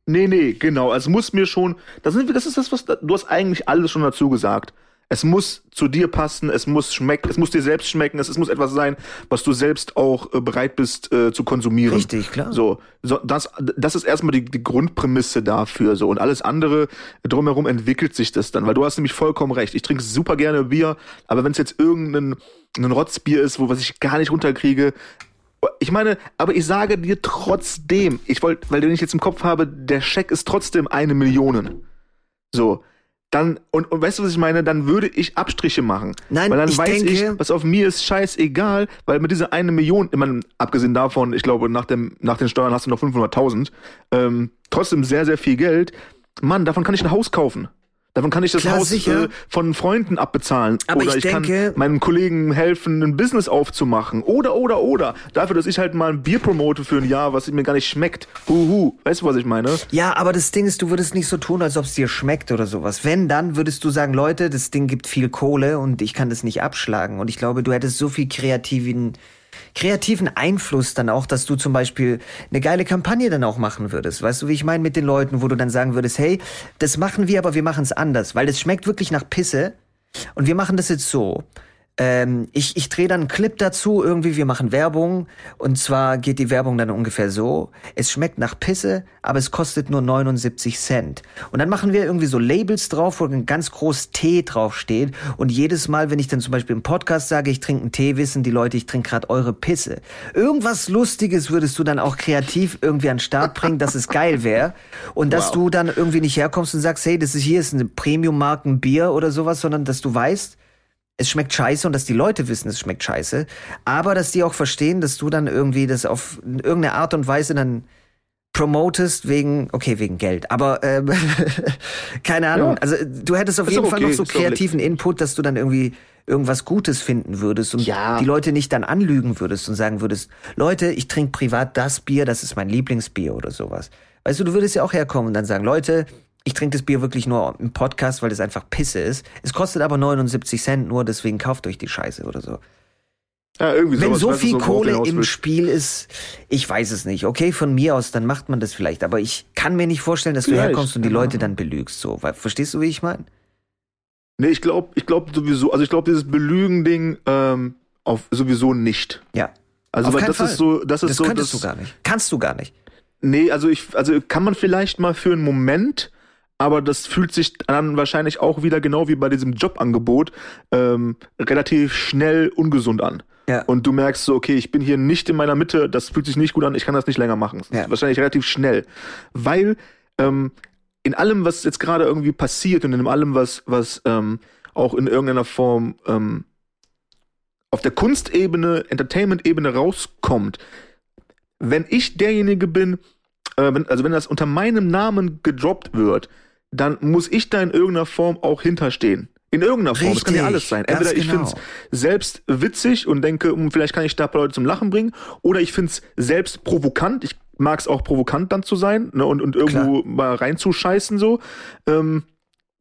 Nee, nee, genau. Es muss mir schon. Das, sind, das ist das, was. Du hast eigentlich alles schon dazu gesagt. Es muss zu dir passen, es muss schmecken, es muss dir selbst schmecken, es, es muss etwas sein, was du selbst auch äh, bereit bist äh, zu konsumieren. Richtig, klar. So, so das, das ist erstmal die, die Grundprämisse dafür. So und alles andere drumherum entwickelt sich das dann, weil du hast nämlich vollkommen recht. Ich trinke super gerne Bier, aber wenn es jetzt irgendein ein Rotzbier ist, wo was ich gar nicht runterkriege, ich meine, aber ich sage dir trotzdem, ich wollte, weil wenn ich jetzt im Kopf habe, der Scheck ist trotzdem eine Million. So. Dann, und, und weißt du, was ich meine? Dann würde ich Abstriche machen. Nein, weil dann ich weiß denke- ich, was auf mir ist scheißegal, weil mit dieser eine Million, ich meine, abgesehen davon, ich glaube, nach, dem, nach den Steuern hast du noch 500.000, ähm, trotzdem sehr, sehr viel Geld. Mann, davon kann ich ein Haus kaufen. Davon kann ich das Klar, Haus äh, von Freunden abbezahlen. Aber oder ich ich, denke- kann meinem Kollegen helfen, ein Business aufzumachen. Oder, oder, oder. Dafür, dass ich halt mal ein Bier promote für ein Jahr, was mir gar nicht schmeckt. Huhu. Weißt du, was ich meine? Ja, aber das Ding ist, du würdest nicht so tun, als ob es dir schmeckt oder sowas. Wenn, dann würdest du sagen, Leute, das Ding gibt viel Kohle und ich kann das nicht abschlagen. Und ich glaube, du hättest so viel kreativen, kreativen Einfluss dann auch, dass du zum Beispiel eine geile Kampagne dann auch machen würdest. Weißt du, wie ich meine mit den Leuten, wo du dann sagen würdest, hey, das machen wir, aber wir machen es anders, weil das schmeckt wirklich nach Pisse. Und wir machen das jetzt so. Ähm, ich ich drehe dann einen Clip dazu, irgendwie, wir machen Werbung. Und zwar geht die Werbung dann ungefähr so. Es schmeckt nach Pisse, aber es kostet nur 79 Cent. Und dann machen wir irgendwie so Labels drauf, wo ein ganz groß Tee draufsteht. Und jedes Mal, wenn ich dann zum Beispiel im Podcast sage, ich trinke einen Tee, wissen die Leute, ich trinke gerade eure Pisse. Irgendwas Lustiges würdest du dann auch kreativ irgendwie an den Start bringen, dass es geil wäre. Und dass Wow. du dann irgendwie nicht herkommst und sagst, hey, das ist hier ist eine Premium-Marken-Bier oder sowas, sondern dass du weißt, es schmeckt scheiße und dass die Leute wissen, es schmeckt scheiße, aber dass die auch verstehen, dass du dann irgendwie das auf irgendeine Art und Weise dann promotest wegen, okay, wegen Geld, aber ähm, keine Ahnung. Ja. Also du hättest auf Ist jeden doch Fall okay, noch so kreativen Input, dass du dann irgendwie irgendwas Gutes finden würdest und Ja. die Leute nicht dann anlügen würdest und sagen würdest, Leute, ich trinke privat das Bier, das ist mein Lieblingsbier oder sowas. Weißt du, du würdest ja auch herkommen und dann sagen, Leute, ich trinke das Bier wirklich nur im Podcast, weil das einfach Pisse ist. Es kostet aber 79 Cent nur, deswegen kauft euch die Scheiße oder so. Ja, irgendwie Wenn so du, viel Kohle im. Spiel ist, ich weiß es nicht. Okay, von mir aus, dann macht man das vielleicht. Aber ich kann mir nicht vorstellen, dass du Vielleicht, herkommst und die Leute dann belügst. So, Weil- verstehst du, wie ich meine? Nee, ich glaube ich glaub sowieso, also ich glaube dieses Belügen-Ding ähm, auf sowieso nicht. Ja. Also Auf weil das Fall. ist so, das ist Das so könntest das, du gar nicht. Kannst du gar nicht. Nee, also ich, also kann man vielleicht mal für einen Moment, aber das fühlt sich dann wahrscheinlich auch wieder genau wie bei diesem Jobangebot ähm, relativ schnell ungesund an. Ja. Und du merkst so, okay, ich bin hier nicht in meiner Mitte, das fühlt sich nicht gut an, ich kann das nicht länger machen. Das ist Ja. Wahrscheinlich relativ schnell. Weil ähm, in allem, was jetzt gerade irgendwie passiert und in allem, was, was ähm, auch in irgendeiner Form ähm, auf der Kunstebene, Entertainment-Ebene rauskommt, wenn ich derjenige bin, äh, wenn, also wenn das unter meinem Namen gedroppt wird, dann muss ich da in irgendeiner Form auch hinterstehen. In irgendeiner Form. Das kann ja Richtig, alles sein. Entweder ich genau. finde es selbst witzig und denke, hm, vielleicht kann ich da ein paar Leute zum Lachen bringen, oder ich finde es selbst provokant. Ich mag es auch provokant dann zu sein ne, und, und irgendwo mal reinzuscheißen so. Ähm,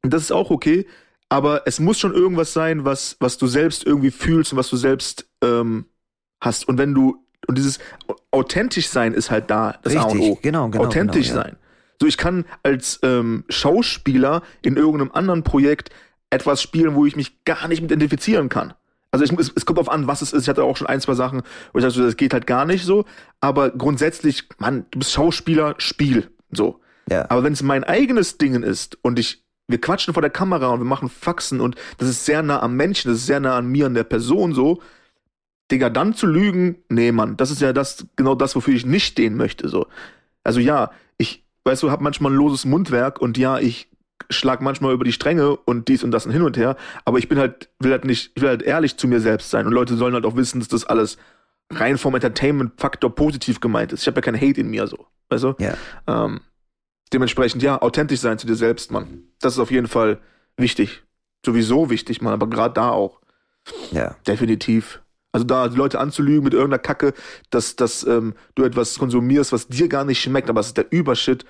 das ist auch okay. Aber es muss schon irgendwas sein, was, was du selbst irgendwie fühlst und was du selbst ähm, hast. Und wenn du, und dieses authentisch sein ist halt da, das A und Richtig, O. genau, genau, Authentisch genau, ja. sein. So, ich kann als ähm, Schauspieler in irgendeinem anderen Projekt etwas spielen, wo ich mich gar nicht mit identifizieren kann. Also ich, es, es kommt auf an, was es ist. Ich hatte auch schon ein, zwei Sachen, wo ich dachte, das geht halt gar nicht so. Aber grundsätzlich, Mann, du bist Schauspieler, Spiel. So. Ja. Aber wenn es mein eigenes Ding ist und ich, wir quatschen vor der Kamera und wir machen Faxen und das ist sehr nah am Menschen, das ist sehr nah an mir, an der Person so, Digga, dann zu lügen, nee, Mann, das ist ja das, genau das, wofür ich nicht stehen möchte, so. Also ja, weißt du, hab manchmal ein loses Mundwerk und ja, ich schlag manchmal über die Stränge und dies und das und hin und her, aber ich bin halt, will halt nicht, ich will halt ehrlich zu mir selbst sein und Leute sollen halt auch wissen, dass das alles rein vom Entertainment-Faktor positiv gemeint ist. Ich habe ja keinen Hate in mir, so, weißt du? Ja. Ähm, dementsprechend, ja, authentisch sein zu dir selbst, Mann. Das ist auf jeden Fall wichtig. Sowieso wichtig, Mann, aber gerade da auch. Ja. Definitiv. Also da die Leute anzulügen mit irgendeiner Kacke, dass, dass ähm, du etwas konsumierst, was dir gar nicht schmeckt, aber es ist der Übershit.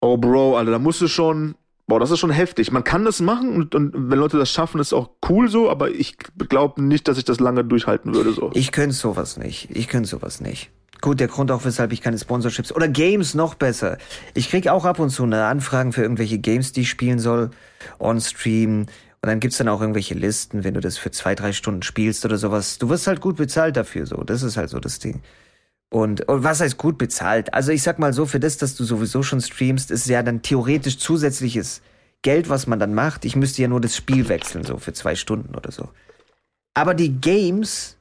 Oh, Bro, Alter, da musst du schon. Boah, das ist schon heftig. Man kann das machen und, und wenn Leute das schaffen, ist auch cool so, aber ich glaube nicht, dass ich das lange durchhalten würde. So. Ich könnte sowas nicht. Ich könnte sowas nicht. Gut, der Grund auch, weshalb ich keine Sponsorships oder Games noch besser. Ich krieg auch ab und zu eine Anfragen für irgendwelche Games, die ich spielen soll, on Stream. Und dann gibt's dann auch irgendwelche Listen, wenn du das für zwei, drei Stunden spielst oder sowas. Du wirst halt gut bezahlt dafür, so. Das ist halt so das Ding. Und, und was heißt gut bezahlt? Also ich sag mal so, für das, dass du sowieso schon streamst, ist ja dann theoretisch zusätzliches Geld, was man dann macht. Ich müsste ja nur das Spiel wechseln, so für zwei Stunden oder so. Aber die Games,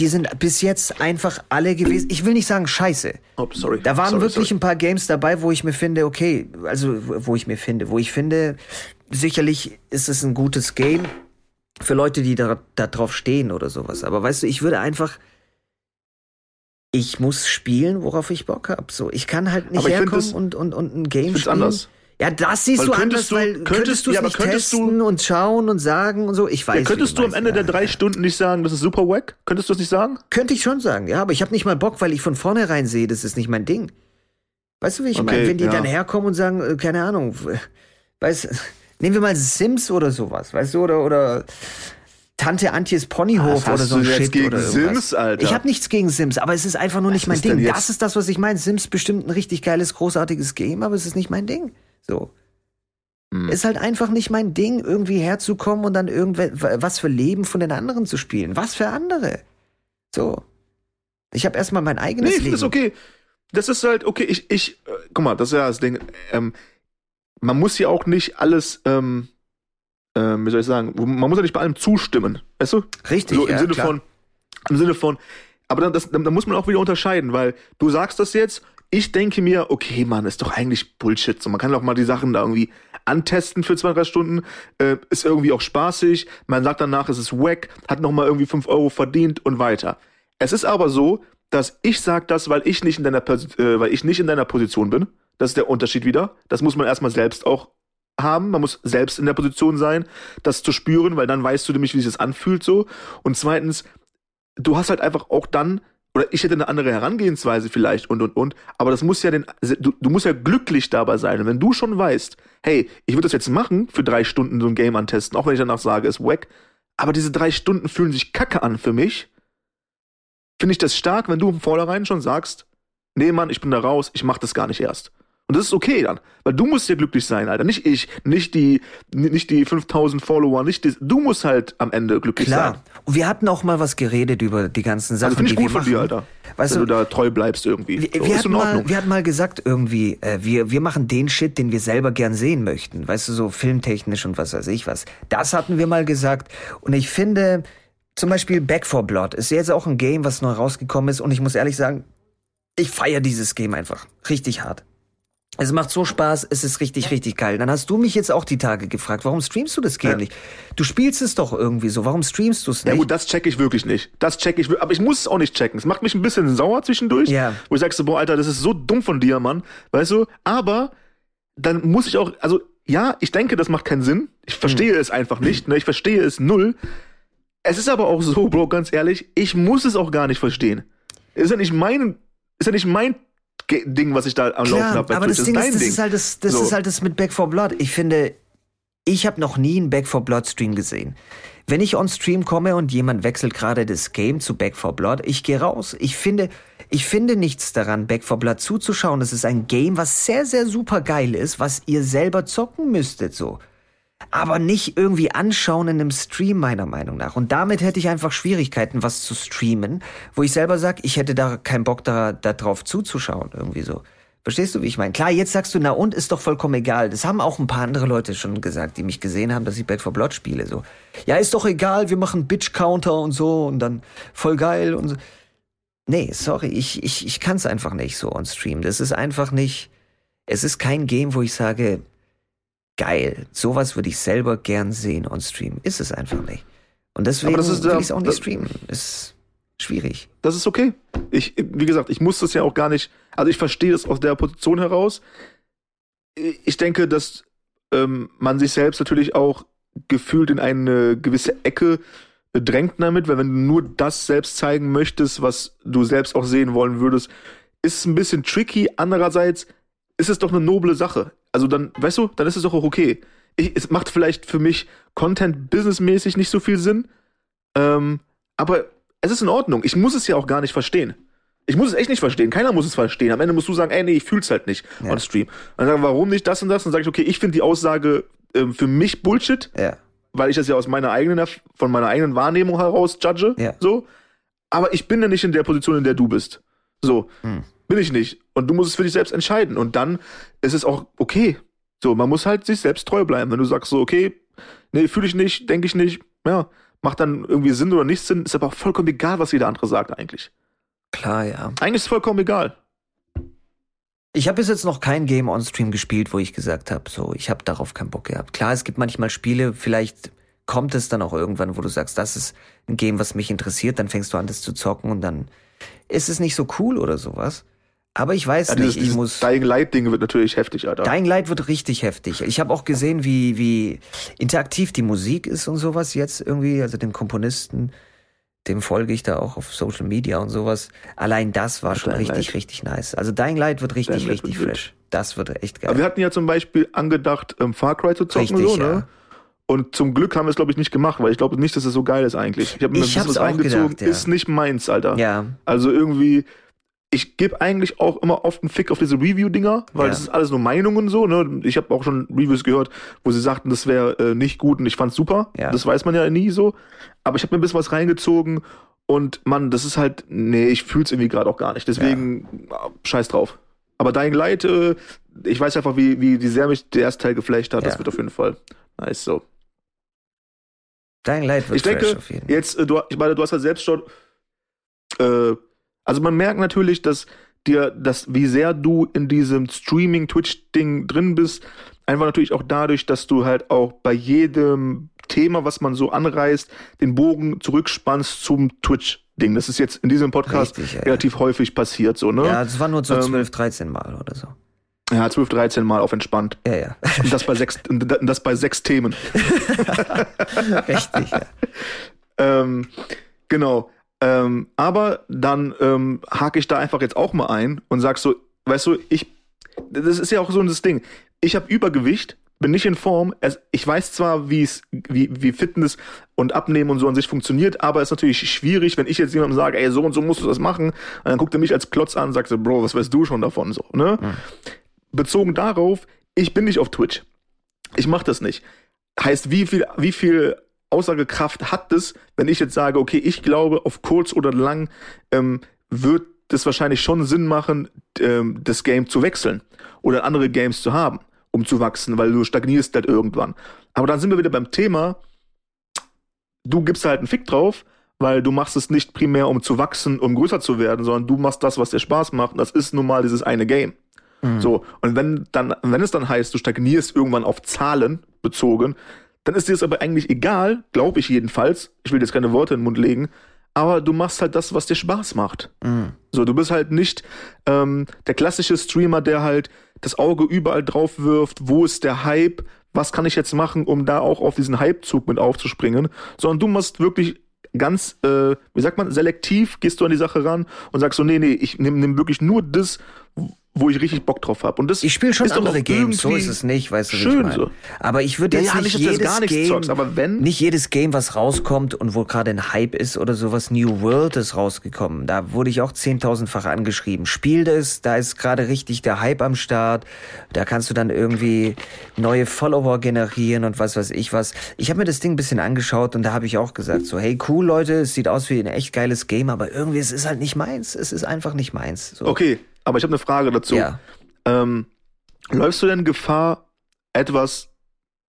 die sind bis jetzt einfach alle gewesen. Ich will nicht sagen scheiße. Oh, sorry. Da waren sorry, wirklich sorry. ein paar Games dabei, wo ich mir finde, okay, also wo ich mir finde, wo ich finde, sicherlich ist es ein gutes Game für Leute, die da, da drauf stehen oder sowas. Aber weißt du, ich würde einfach, ich muss spielen, worauf ich Bock hab. So, ich kann halt nicht herkommen das- und, und, und ein Game spielen. anders. Ja, das siehst Weil du anders, du- weil könntest- könntest du es ja, aber nicht könntest du- testen und schauen und sagen und so. Ich weiß. Ja, könntest du am meinst, Ende ja. der drei Stunden nicht sagen, das ist super wack? Könntest du das nicht sagen? Könnte ich schon sagen, ja, aber ich habe nicht mal Bock, weil ich von vornherein sehe, das ist nicht mein Ding. Weißt du, wie ich Okay, meine? Wenn die ja. dann herkommen und sagen, äh, keine Ahnung, weißt nehmen wir mal Sims oder sowas, weißt du, oder, oder Tante Antjes Ponyhof Was oder so ein Shit gegen oder irgendwas. Sims, Alter? Ich habe nichts gegen Sims, aber es ist einfach nur nicht mein ist Ding. Das ist das, was ich meine. Sims bestimmt ein richtig geiles, großartiges Game, aber es ist nicht mein Ding. So. Hm. Ist halt einfach nicht mein Ding, irgendwie herzukommen und dann irgendwas für Leben von den anderen zu spielen. Was für andere? So. Ich habe erstmal mein eigenes Nee, Leben. finde es okay. Das ist halt, okay, ich, ich, äh, guck mal, das ist ja das Ding. Ähm, man muss ja auch nicht alles, ähm, ähm, wie soll ich sagen, man muss ja nicht bei allem zustimmen, weißt du? Richtig, So im ja, Sinne klar. von, im Sinne von, aber dann, das, dann, dann muss man auch wieder unterscheiden, weil du sagst das jetzt, ich denke mir, okay, Mann, ist doch eigentlich Bullshit. So, man kann doch mal die Sachen da irgendwie antesten für zwei, drei Stunden, äh, ist irgendwie auch spaßig, man sagt danach, es ist wack, hat noch mal irgendwie fünf Euro verdient und weiter. Es ist aber so, dass ich sag das, weil ich nicht in deiner, äh, weil ich nicht in deiner Position bin. Das ist der Unterschied wieder. Das muss man erstmal selbst auch haben. Man muss selbst in der Position sein, das zu spüren, weil dann weißt du nämlich, wie sich das anfühlt so. Und zweitens, du hast halt einfach auch dann, oder ich hätte eine andere Herangehensweise vielleicht und und und, aber das muss ja den, du, du musst ja glücklich dabei sein. Und wenn du schon weißt, hey, ich würde das jetzt machen, für drei Stunden so ein Game antesten, auch wenn ich danach sage, ist wack, aber diese drei Stunden fühlen sich kacke an für mich, finde ich das stark, wenn du im Vornherein schon sagst, nee Mann, ich bin da raus, ich mach das gar nicht erst. Und das ist okay dann, weil du musst ja glücklich sein, Alter, nicht ich, nicht die, nicht die 5000 Follower, nicht die, du musst halt am Ende glücklich Klar. sein. Und wir hatten auch mal was geredet über die ganzen Sachen, Also finde ich gut von dir. Alter. Weißt wenn du, du da treu bleibst irgendwie. Wir, so, wir, hatten in Ordnung. mal, wir hatten mal gesagt irgendwie, äh, wir, wir machen den Shit, den wir selber gern sehen möchten. Weißt du, so filmtechnisch und was weiß ich was. Das hatten wir mal gesagt. Und ich finde, zum Beispiel Back 4 Blood ist jetzt auch ein Game, was neu rausgekommen ist. Und ich muss ehrlich sagen, ich feiere dieses Game einfach. Richtig hart. Es macht so Spaß, es ist richtig, richtig geil. Dann hast du mich jetzt auch die Tage gefragt, warum streamst du das Game Ja. nicht? Du spielst es doch irgendwie so, warum streamst du es nicht? ja gut, das check ich wirklich nicht. Das check ich, aber ich muss es auch nicht checken. Es macht mich ein bisschen sauer zwischendurch, Ja. wo ich sag so, boah, Alter, das ist so dumm von dir, Mann. Weißt du? Aber dann muss ich auch, also ja, ich denke, das macht keinen Sinn. Ich verstehe Hm. es einfach nicht. Ne? Ich verstehe es null. Es ist aber auch so, Bro, ganz ehrlich, ich muss es auch gar nicht verstehen. Ist ja nicht mein, ist ja nicht mein Ding, was ich da am Laufen Klar, habe. bei aber das Ding ist, das Ding. ist halt das, das So. ist halt das mit Back 4 Blood. Ich finde, ich habe noch nie einen Back 4 Blood Stream gesehen. Wenn ich on Stream komme und jemand wechselt gerade das Game zu Back 4 Blood, ich gehe raus. Ich finde, ich finde nichts daran, Back 4 Blood zuzuschauen. Das ist ein Game, was sehr, sehr super geil ist, was ihr selber zocken müsstet, so. Aber nicht irgendwie anschauen in einem Stream, meiner Meinung nach. Und damit hätte ich einfach Schwierigkeiten, was zu streamen, wo ich selber sag, ich hätte da keinen Bock da, da drauf zuzuschauen, irgendwie so. Verstehst du, wie ich meine? Klar, jetzt sagst du, na und, ist doch vollkommen egal. Das haben auch ein paar andere Leute schon gesagt, die mich gesehen haben, dass ich Back 4 Blood spiele, so. Ja, ist doch egal, wir machen Bitch-Counter und so und dann voll geil und so. Nee, sorry, ich, ich, ich kann's einfach nicht so on Stream. Das ist einfach nicht, es ist kein Game, wo ich sage, geil, sowas würde ich selber gern sehen on Stream. Ist es einfach nicht. Und deswegen ist, will ich es auch nicht das- streamen. Ist schwierig. Das ist okay. Ich, wie gesagt, ich muss das ja auch gar nicht, also ich verstehe das aus der Position heraus. Ich denke, dass ähm, man sich selbst natürlich auch gefühlt in eine gewisse Ecke drängt damit, weil wenn du nur das selbst zeigen möchtest, was du selbst auch sehen wollen würdest, ist es ein bisschen tricky. Andererseits ist es doch eine noble Sache. Also dann, weißt du, dann ist es doch auch okay. Ich, es macht vielleicht für mich Content-Business-mäßig nicht so viel Sinn, ähm, aber es ist in Ordnung. Ich muss es ja auch gar nicht verstehen. Ich muss es echt nicht verstehen. Keiner muss es verstehen. Am Ende musst du sagen, ey, nee, ich fühl's halt nicht Ja. on Stream. Und dann sagen, warum nicht das und das? Und dann sage ich, okay, ich finde die Aussage ähm, für mich Bullshit, Ja. weil ich das ja aus meiner eigenen, von meiner eigenen Wahrnehmung heraus judge. Ja. So. Aber ich bin ja nicht in der Position, in der du bist. So. Hm. Bin ich nicht. Und du musst es für dich selbst entscheiden. Und dann ist es auch okay. So, man muss halt sich selbst treu bleiben. Wenn du sagst so, okay, nee, fühle ich nicht, denke ich nicht, ja, macht dann irgendwie Sinn oder nicht Sinn, ist aber auch vollkommen egal, was jeder andere sagt eigentlich. Klar, ja. Eigentlich ist es vollkommen egal. Ich habe bis jetzt noch kein Game on Stream gespielt, wo ich gesagt habe, so, ich habe darauf keinen Bock gehabt. Klar, es gibt manchmal Spiele, vielleicht kommt es dann auch irgendwann, wo du sagst, das ist ein Game, was mich interessiert, dann fängst du an, das zu zocken und dann ist es nicht so cool oder sowas. Aber ich weiß Ja, nicht, dieses, ich dieses muss. Dying Light Ding wird natürlich heftig, Alter. Dying Light wird richtig heftig. Ich habe auch gesehen, wie, wie interaktiv die Musik ist und sowas jetzt irgendwie. Also den Komponisten, dem folge ich da auch auf Social Media und sowas. Allein das war schon Dying richtig, Light. richtig nice. Also Dying Light wird richtig, Dying richtig wird fresh. Das wird echt geil. Aber wir hatten ja zum Beispiel angedacht, ähm, Far Cry zu zocken, Richtig, so, ne? ja. Und zum Glück haben wir es, glaube ich, nicht gemacht, weil ich glaube nicht, dass es so geil ist eigentlich. Ich habe mir Ich ein bisschen was auch reingezogen, gedacht, ja. ist nicht meins, Alter. ja, Also irgendwie, ich gebe eigentlich auch immer oft einen Fick auf diese Review-Dinger, weil Ja. das ist alles nur Meinungen so, ne? Ich habe auch schon Reviews gehört, wo sie sagten, das wäre äh, nicht gut und ich fand's super. Ja. Das weiß man ja nie so. Aber ich habe mir ein bisschen was reingezogen und Mann, das ist halt, nee, ich fühl's irgendwie gerade auch gar nicht. Deswegen, ah, scheiß drauf. Aber Dying Light, äh, ich weiß einfach, wie, wie, wie sehr mich der erste Teil geflecht hat. Das Ja. wird auf jeden Fall nice so. Dying Light wird Ich denke, auf jeden. Jetzt, äh, du, ich meine, du hast ja selbst schon. Äh, also man merkt natürlich, dass dir, dass wie sehr du in diesem Streaming-Twitch-Ding drin bist, einfach natürlich auch dadurch, dass du halt auch bei jedem Thema, was man so anreißt, den Bogen zurückspannst zum Twitch-Ding. Das ist jetzt in diesem Podcast Richtig, ja. relativ häufig passiert, so, ne? Ja, das war nur so Ähm, 12, 13 Mal oder so. Ja, 12, 13 Mal auf entspannt. Ja, ja. Und das bei sechs, das bei sechs Themen. Richtig, ja. Ähm, genau. Ähm, aber dann ähm, hake ich da einfach jetzt auch mal ein und sag so, weißt du, ich, das ist ja auch so das Ding. Ich habe Übergewicht, bin nicht in Form. Es, ich weiß zwar, wie es, wie, wie Fitness und Abnehmen und so an sich funktioniert, aber es ist natürlich schwierig, wenn ich jetzt jemandem sage, ey, so und so musst du das machen, und dann guckt er mich als Klotz an und sagt so, Bro, was weißt du schon davon, so, ne? Bezogen darauf, ich bin nicht auf Twitch. Ich mache das nicht. Heißt, wie viel, wie viel Aussagekraft hat das, wenn ich jetzt sage, okay, ich glaube, auf kurz oder lang ähm, wird es wahrscheinlich schon Sinn machen, ähm, das Game zu wechseln oder andere Games zu haben, um zu wachsen, weil du stagnierst halt irgendwann. Aber dann sind wir wieder beim Thema, du gibst halt einen Fick drauf, weil du machst es nicht primär, um zu wachsen, um größer zu werden, sondern du machst das, was dir Spaß macht. Und das ist nun mal dieses eine Game. So, und wenn dann, wenn es dann heißt, du stagnierst irgendwann auf Zahlen bezogen, dann ist dir das aber eigentlich egal, glaube ich jedenfalls. Ich will jetzt keine Worte in den Mund legen, aber du machst halt das, was dir Spaß macht. So, du bist halt nicht ähm, der klassische Streamer, der halt das Auge überall drauf wirft, wo ist der Hype, was kann ich jetzt machen, um da auch auf diesen Hypezug mit aufzuspringen, sondern du machst wirklich ganz, äh, wie sagt man, selektiv gehst du an die Sache ran und sagst so, nee, nee, ich nehme nehm wirklich nur das, wo ich richtig Bock drauf habe. Und das Ich spiele schon ist doch andere Games, so ist es nicht, weißt du, schön ich meine. so. Aber ich würde Ja, jetzt ja, nicht, nicht, jetzt jedes gar nichts Game, zockst, aber wenn- nicht jedes Game, was rauskommt und wo gerade ein Hype ist oder sowas, New World ist rausgekommen. Da wurde ich auch zehntausendfach angeschrieben. Spiel das, da ist gerade richtig der Hype am Start. Da kannst du dann irgendwie neue Follower generieren und was weiß ich was. Ich habe mir das Ding ein bisschen angeschaut und da habe ich auch gesagt, so, hey, cool, Leute, es sieht aus wie ein echt geiles Game, aber irgendwie, es ist halt nicht meins. Es ist einfach nicht meins. So. Okay, aber ich habe eine Frage dazu. Ja. Ähm, läufst du denn Gefahr, etwas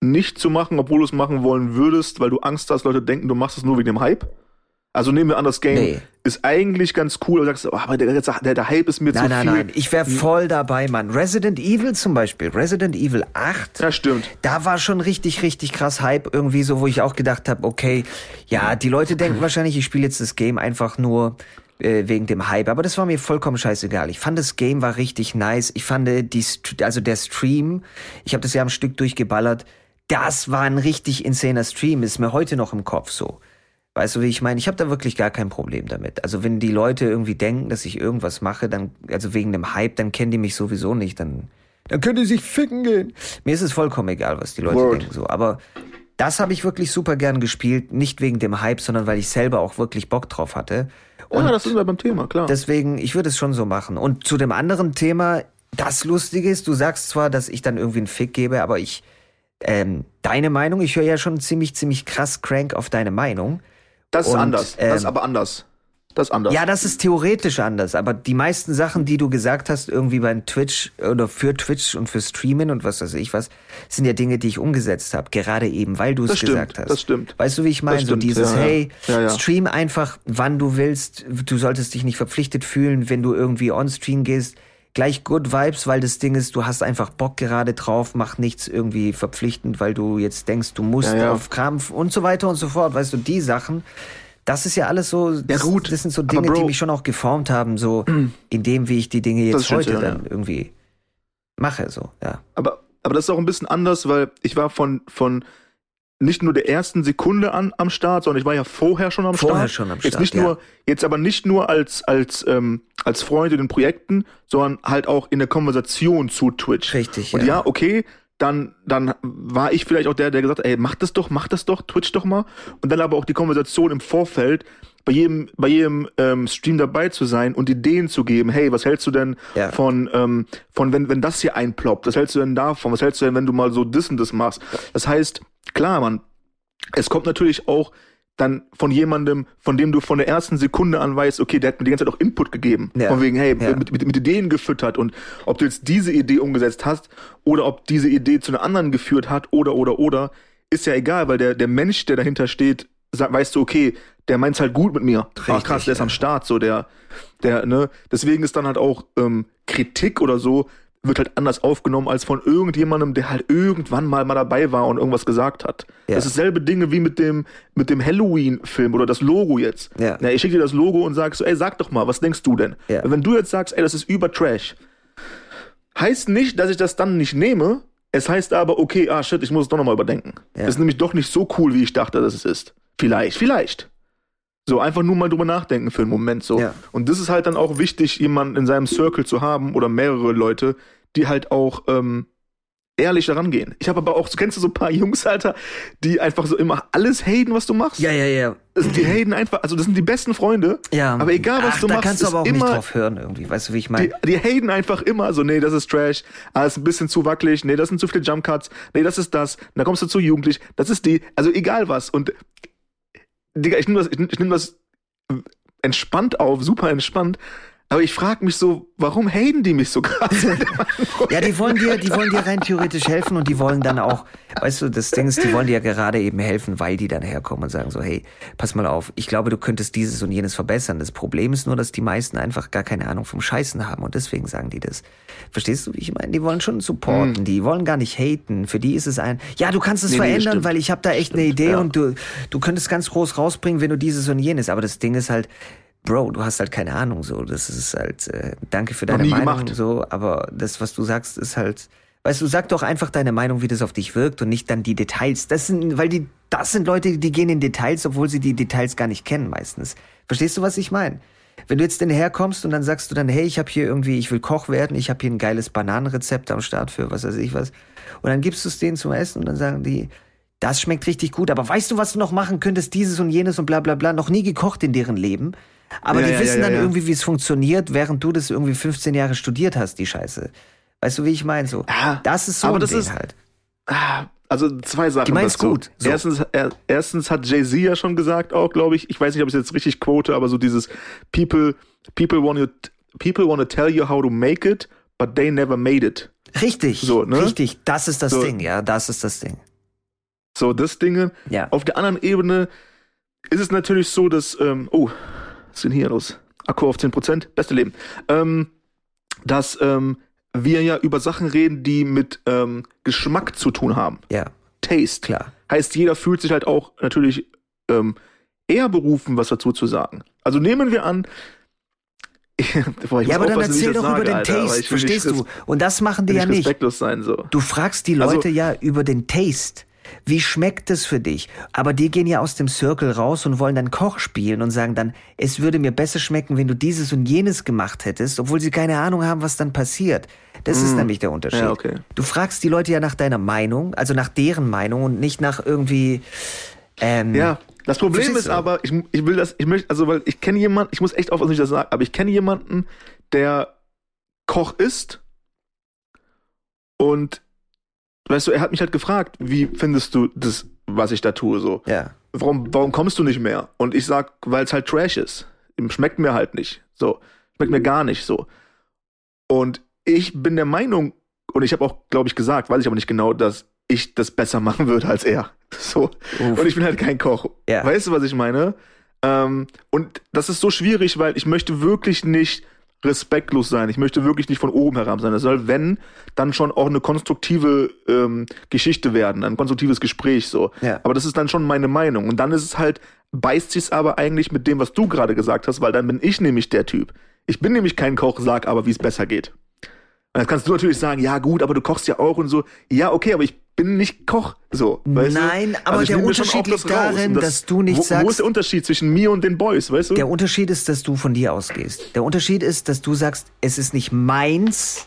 nicht zu machen, obwohl du es machen wollen würdest, weil du Angst hast, Leute denken, du machst es nur wegen dem Hype? Also nehmen wir an, das Game Nee. ist eigentlich ganz cool, aber sagst, oh, aber der, der, der Hype ist mir zu Nein, nein, viel. nein. Ich wäre voll dabei, Mann. Resident Evil zum Beispiel. Resident Evil 8. Ja, stimmt. Da war schon richtig, richtig krass Hype irgendwie so, wo ich auch gedacht habe, okay, ja, die Leute denken wahrscheinlich, ich spiele jetzt das Game einfach nur äh, wegen dem Hype, aber das war mir vollkommen scheißegal. Ich fand das Game war richtig nice. Ich fand äh, die, also der Stream, ich habe das ja am Stück durchgeballert. Das war ein richtig insaner Stream, ist mir heute noch im Kopf so. Weißt du, wie ich meine? Ich habe da wirklich gar kein Problem damit. Also wenn die Leute irgendwie denken, dass ich irgendwas mache, dann, also wegen dem Hype, dann kennen die mich sowieso nicht, dann, dann können die sich ficken gehen. Mir ist es vollkommen egal, was die Leute Word. denken so. Aber das habe ich wirklich super gern gespielt, nicht wegen dem Hype, sondern weil ich selber auch wirklich Bock drauf hatte. Und ja, das sind wir beim Thema, klar. Deswegen, ich würde es schon so machen. Und zu dem anderen Thema, das Lustige ist, du sagst zwar, dass ich dann irgendwie einen Fick gebe, aber ich, ähm, deine Meinung, ich höre ja schon ziemlich, ziemlich krass crank auf deine Meinung. das ist und, anders. das ist ähm, aber anders. Das ist anders. Ja, das ist theoretisch anders, aber die meisten Sachen, die du gesagt hast, irgendwie beim Twitch oder für Twitch und für Streamen und was weiß ich was, sind ja Dinge, die ich umgesetzt habe, gerade eben, weil du es gesagt hast. das stimmt. Weißt du, wie ich meine? So dieses, ja, hey, Ja, ja. stream einfach, wann du willst. Du solltest dich nicht verpflichtet fühlen, wenn du irgendwie on Stream gehst. Gleich Good Vibes, weil das Ding ist, du hast einfach Bock gerade drauf, mach nichts irgendwie verpflichtend, weil du jetzt denkst, du musst auf Krampf und so weiter und so fort. Weißt du, die Sachen, Das ist ja alles so, das, gut, das sind so Dinge, die Bro- mich schon auch geformt haben, so in dem, wie ich die Dinge jetzt heute ja, dann ja. irgendwie mache, so, ja. Aber, aber das ist auch ein bisschen anders, weil ich war von, von nicht nur der ersten Sekunde an am Start, sondern ich war ja vorher schon am Vorher Start. schon am Jetzt Start, nicht ja. nur, jetzt aber nicht nur als, als, ähm, als Freund in den Projekten, sondern halt auch in der Konversation zu Twitch. Richtig, Und ja. ja, okay, dann, dann war ich vielleicht auch der, der gesagt hat, ey, mach das doch, mach das doch, Twitch doch mal. Und dann aber auch die Konversation im Vorfeld, bei jedem, bei jedem ähm, Stream dabei zu sein und Ideen zu geben, hey, was hältst du denn Ja. von, ähm, von wenn, wenn das hier einploppt, was hältst du denn davon, was hältst du denn, wenn du mal so das und das machst? Das heißt, klar, man, es kommt natürlich auch dann von jemandem, von dem du von der ersten Sekunde an weißt, okay, der hat mir die ganze Zeit auch Input gegeben. Ja. Von wegen, hey, Ja. mit, mit, mit Ideen gefüttert und ob du jetzt diese Idee umgesetzt hast oder ob diese Idee zu einer anderen geführt hat oder, oder, oder, ist ja egal, weil der, der Mensch, der dahinter steht, sagt, weißt du, okay, der meint's halt gut mit mir. Ach Richtig, krass, der ist ja. am Start, so der, der, ne, deswegen ist dann halt auch ähm, Kritik oder so, wird halt anders aufgenommen als von irgendjemandem, der halt irgendwann mal mal dabei war und irgendwas gesagt hat. Ja. Das ist selbe Dinge wie mit dem, mit dem Halloween-Film oder das Logo jetzt. Ja. ich schicke dir das Logo und sag so, ey, sag doch mal, was denkst du denn? Ja. Wenn du jetzt sagst, ey, das ist über Trash, heißt nicht, dass ich das dann nicht nehme. Es heißt aber, okay, ah shit, ich muss es doch nochmal überdenken. Ja. Das ist nämlich doch nicht so cool, wie ich dachte, dass es ist. Vielleicht, vielleicht. So, einfach nur mal drüber nachdenken für einen Moment so. Ja. Und das ist halt dann auch wichtig, jemanden in seinem Circle zu haben oder mehrere Leute, die halt auch ähm, ehrlich daran gehen. Ich habe aber auch, kennst du so ein paar Jungs, Alter, die einfach so immer alles haten, was du machst? Ja, ja, ja. Also die haten einfach, also das sind die besten Freunde. Ja. Aber egal, was Ach, du da machst, kannst du aber auch immer, nicht drauf hören irgendwie. Weißt du, wie ich meine? die, die haten einfach immer so, nee, das ist Trash, ah, ist ein bisschen zu wackelig, nee, das sind zu viele Jump Cuts, nee, das ist das, da kommst du zu jugendlich, das ist die, also egal was. Und Digga, ich nehme das, ich, ich nehm das entspannt auf, super entspannt. Aber ich frage mich so, warum haten die mich so krass? Ja, die wollen dir, die wollen dir rein theoretisch helfen und die wollen dann auch, weißt du, das Ding ist, die wollen dir ja gerade eben helfen, weil die dann herkommen und sagen so, hey, pass mal auf, ich glaube, du könntest dieses und jenes verbessern. Das Problem ist nur, dass die meisten einfach gar keine Ahnung vom Scheißen haben und deswegen sagen die das. Verstehst du, wie ich meine? Die wollen schon supporten, die wollen gar nicht haten. Für die ist es ein, ja, du kannst es Hm. Nee, nee, verändern, stimmt. weil ich habe da echt eine Idee ja. und du, du könntest ganz groß rausbringen, wenn du dieses und jenes. Aber das Ding ist halt, Bro, du hast halt keine Ahnung so. Das ist halt, äh, danke für deine Meinung gemacht. so, aber das, was du sagst, ist halt, weißt du, sag doch einfach deine Meinung, wie das auf dich wirkt und nicht dann die Details. Das sind, weil die, das sind Leute, die gehen in Details, obwohl sie die Details gar nicht kennen meistens. Verstehst du, was ich meine? Wenn du jetzt denn herkommst und dann sagst du dann, hey, ich habe hier irgendwie, ich will Koch werden, ich habe hier ein geiles Bananenrezept am Start für was weiß ich was. Und dann gibst du es denen zum Essen und dann sagen die, das schmeckt richtig gut, aber weißt du, was du noch machen könntest, dieses und jenes und bla bla bla, noch nie gekocht in deren Leben. Aber Ja, die ja, wissen ja, dann irgendwie, wie es funktioniert, während du das irgendwie 15 Jahre studiert hast, die Scheiße. Weißt du, wie ich meine? So, Ja, das ist so aber das Ding ist- halt. Ah, Also zwei Sachen. Die dazu. gut, so. Erstens, er, erstens hat Jay-Z ja schon gesagt, auch glaube ich, ich weiß nicht, ob ich es jetzt richtig quote, aber so dieses People, people want you, people want to tell you how to make it, but they never made it. Richtig, So, ne? richtig. Das ist das So. Ding, ja, das ist das Ding. So, das Dinge. Ja. Auf der anderen Ebene ist es natürlich so, dass, ähm, oh, was ist denn hier los? Akku auf 10%, beste Leben. Ähm, dass ähm, wir ja über Sachen reden, die mit ähm, Geschmack zu tun haben. Ja, Taste. klar. Heißt, jeder fühlt sich halt auch natürlich ähm, eher berufen, was dazu zu sagen. Also nehmen wir an, Boah, ich Ja, aber dann erzähl doch sage, über den Alter, Taste, verstehst du? Und das machen die ja nicht respektlos sein, so. Du fragst die Also- Leute ja über den Taste. Wie schmeckt es für dich? Aber die gehen ja aus dem Circle raus und wollen dann Koch spielen und sagen dann, es würde mir besser schmecken, wenn du dieses und jenes gemacht hättest, obwohl sie keine Ahnung haben, was dann passiert. Das ist nämlich der Unterschied. Mm. Ja, okay. Du fragst die Leute ja nach deiner Meinung, also nach deren Meinung und nicht nach irgendwie. Ähm, Ja, das Problem ist aber, ich, ich will das, ich möchte, also weil ich kenne jemanden, ich muss echt aufpassen, dass ich das sage, aber ich kenne jemanden, der Koch ist und weißt du, er hat mich halt gefragt, wie findest du das, was ich da tue, so. Ja. Warum, warum kommst du nicht mehr? Und ich sag, weil es halt Trash ist. Schmeckt mir halt nicht. So. Schmeckt mir gar nicht so. Und ich bin der Meinung, und ich habe auch, glaube ich, gesagt, weiß ich aber nicht genau, dass ich das besser machen würde als er. So. Uff. Und ich bin halt kein Koch. Ja. Weißt du, was ich meine? Ähm, und das ist so schwierig, weil ich möchte wirklich nicht respektlos sein. Ich möchte wirklich nicht von oben herab sein. Es soll, wenn, dann schon auch eine konstruktive ähm, Geschichte werden, ein konstruktives Gespräch so. Ja. Aber das ist dann schon meine Meinung. Und dann ist es halt, beißt sich's aber eigentlich mit dem, was du gerade gesagt hast, weil dann bin ich nämlich der Typ. Ich bin nämlich kein Koch, sag aber, wie es besser geht. Und dann kannst du natürlich sagen, ja gut, aber du kochst ja auch und so. Ja, okay, aber ich bin nicht Koch, so. Weißt Nein, du? aber ich der Unterschied das liegt darin, Und dass du nicht wo, sagst- Wo ist der Unterschied zwischen mir und den Boys, weißt du? Der Unterschied ist, dass du von dir ausgehst. Der Unterschied ist, dass du sagst, es ist nicht meins.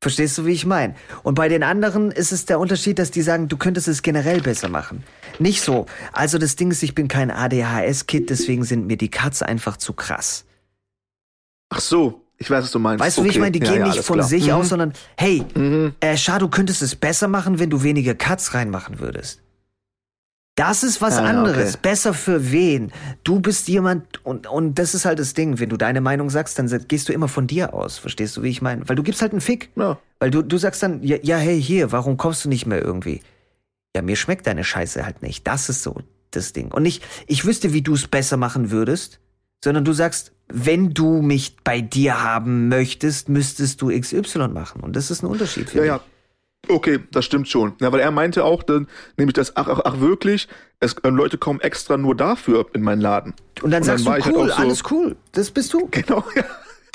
Verstehst du, wie ich meine? Und bei den anderen ist es der Unterschied, dass die sagen, du könntest es generell besser machen. Nicht so. Also das Ding ist, ich bin kein ADHS-Kid, deswegen sind mir die Cuts einfach zu krass. Ach so, ich weiß, was du meinst. Weißt du, wie ich Okay. meine? Die Ja, gehen ja, nicht von klar. sich Mhm. aus, sondern hey, Mhm. äh, Schar, du könntest es besser machen, wenn du weniger Cuts reinmachen würdest. Das ist was Ah, ja, anderes. okay. Besser für wen? Du bist jemand, und, und das ist halt das Ding. Wenn du deine Meinung sagst, dann gehst du immer von dir aus. Verstehst du, wie ich meine? Weil du gibst halt einen Fick. Ja. Weil du, du sagst dann, ja, ja, hey, hier, warum kommst du nicht mehr irgendwie? Ja, mir schmeckt deine Scheiße halt nicht. Das ist so das Ding. Und nicht, ich wüsste, wie du es besser machen würdest, sondern du sagst, wenn du mich bei dir haben möchtest, müsstest du XY machen. Und das ist ein Unterschied, Ja, finde ja. Okay, das stimmt schon. Ja, weil er meinte auch, dann, nämlich das, ach, ach, ach wirklich, es, äh, Leute kommen extra nur dafür in meinen Laden. Und dann Und sagst dann du, halt cool, auch so- alles cool. Das bist du. Genau, ja.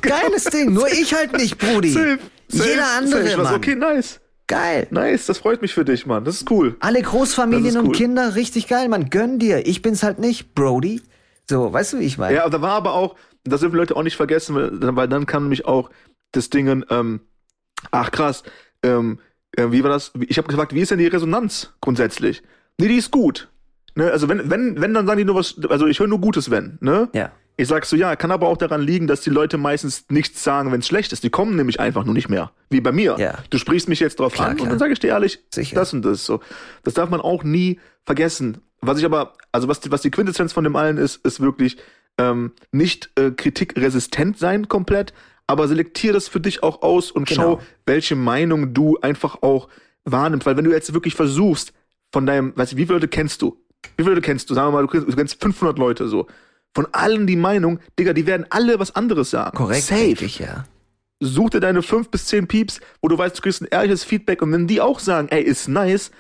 Geiles Ding. Nur ich halt nicht, Brudi. Safe, safe, Jeder andere, safe. Mann. okay, nice. Geil. Nice, das freut mich für dich, Mann. Das ist cool. Alle Großfamilien ist und cool. Kinder, richtig geil, man. Gönn dir. Ich bin's halt nicht, Brody. So, weißt du, wie ich meine? Ja, da war aber auch, das dürfen Leute auch nicht vergessen, weil, weil dann kann nämlich auch das Ding, ähm, ach krass, ähm, äh, wie war das? Ich habe gefragt, wie ist denn die Resonanz grundsätzlich? Nee, die ist gut. Ne, also wenn, wenn, wenn, dann sagen die nur was, also ich höre nur Gutes, wenn, ne? Ja. Ich sag so, ja, kann aber auch daran liegen, dass die Leute meistens nichts sagen, wenn es schlecht ist. Die kommen nämlich einfach nur nicht mehr. Wie bei mir. Ja. Du sprichst mich jetzt drauf Klar, an klar. und dann sage ich dir ehrlich, Sicher. das und das. So. Das darf man auch nie vergessen. Was ich aber, also was, die- was die Quintessenz von dem allen ist, ist wirklich ähm, nicht äh, kritikresistent sein komplett, aber selektier das für dich auch aus und Genau. schau, welche Meinung du einfach auch wahrnimmst. Weil wenn du jetzt wirklich versuchst, von deinem, weißt du, wie viele Leute kennst du? Wie viele Leute kennst du? Sagen wir mal, du kennst, du kennst 500 Leute so. Von allen die Meinung, Digga, die werden alle was anderes sagen. Korrekt, Safe. richtig, ja. Such dir deine fünf bis zehn Pieps, wo du weißt, du kriegst ein ehrliches Feedback und wenn die auch sagen, ey, ist nice,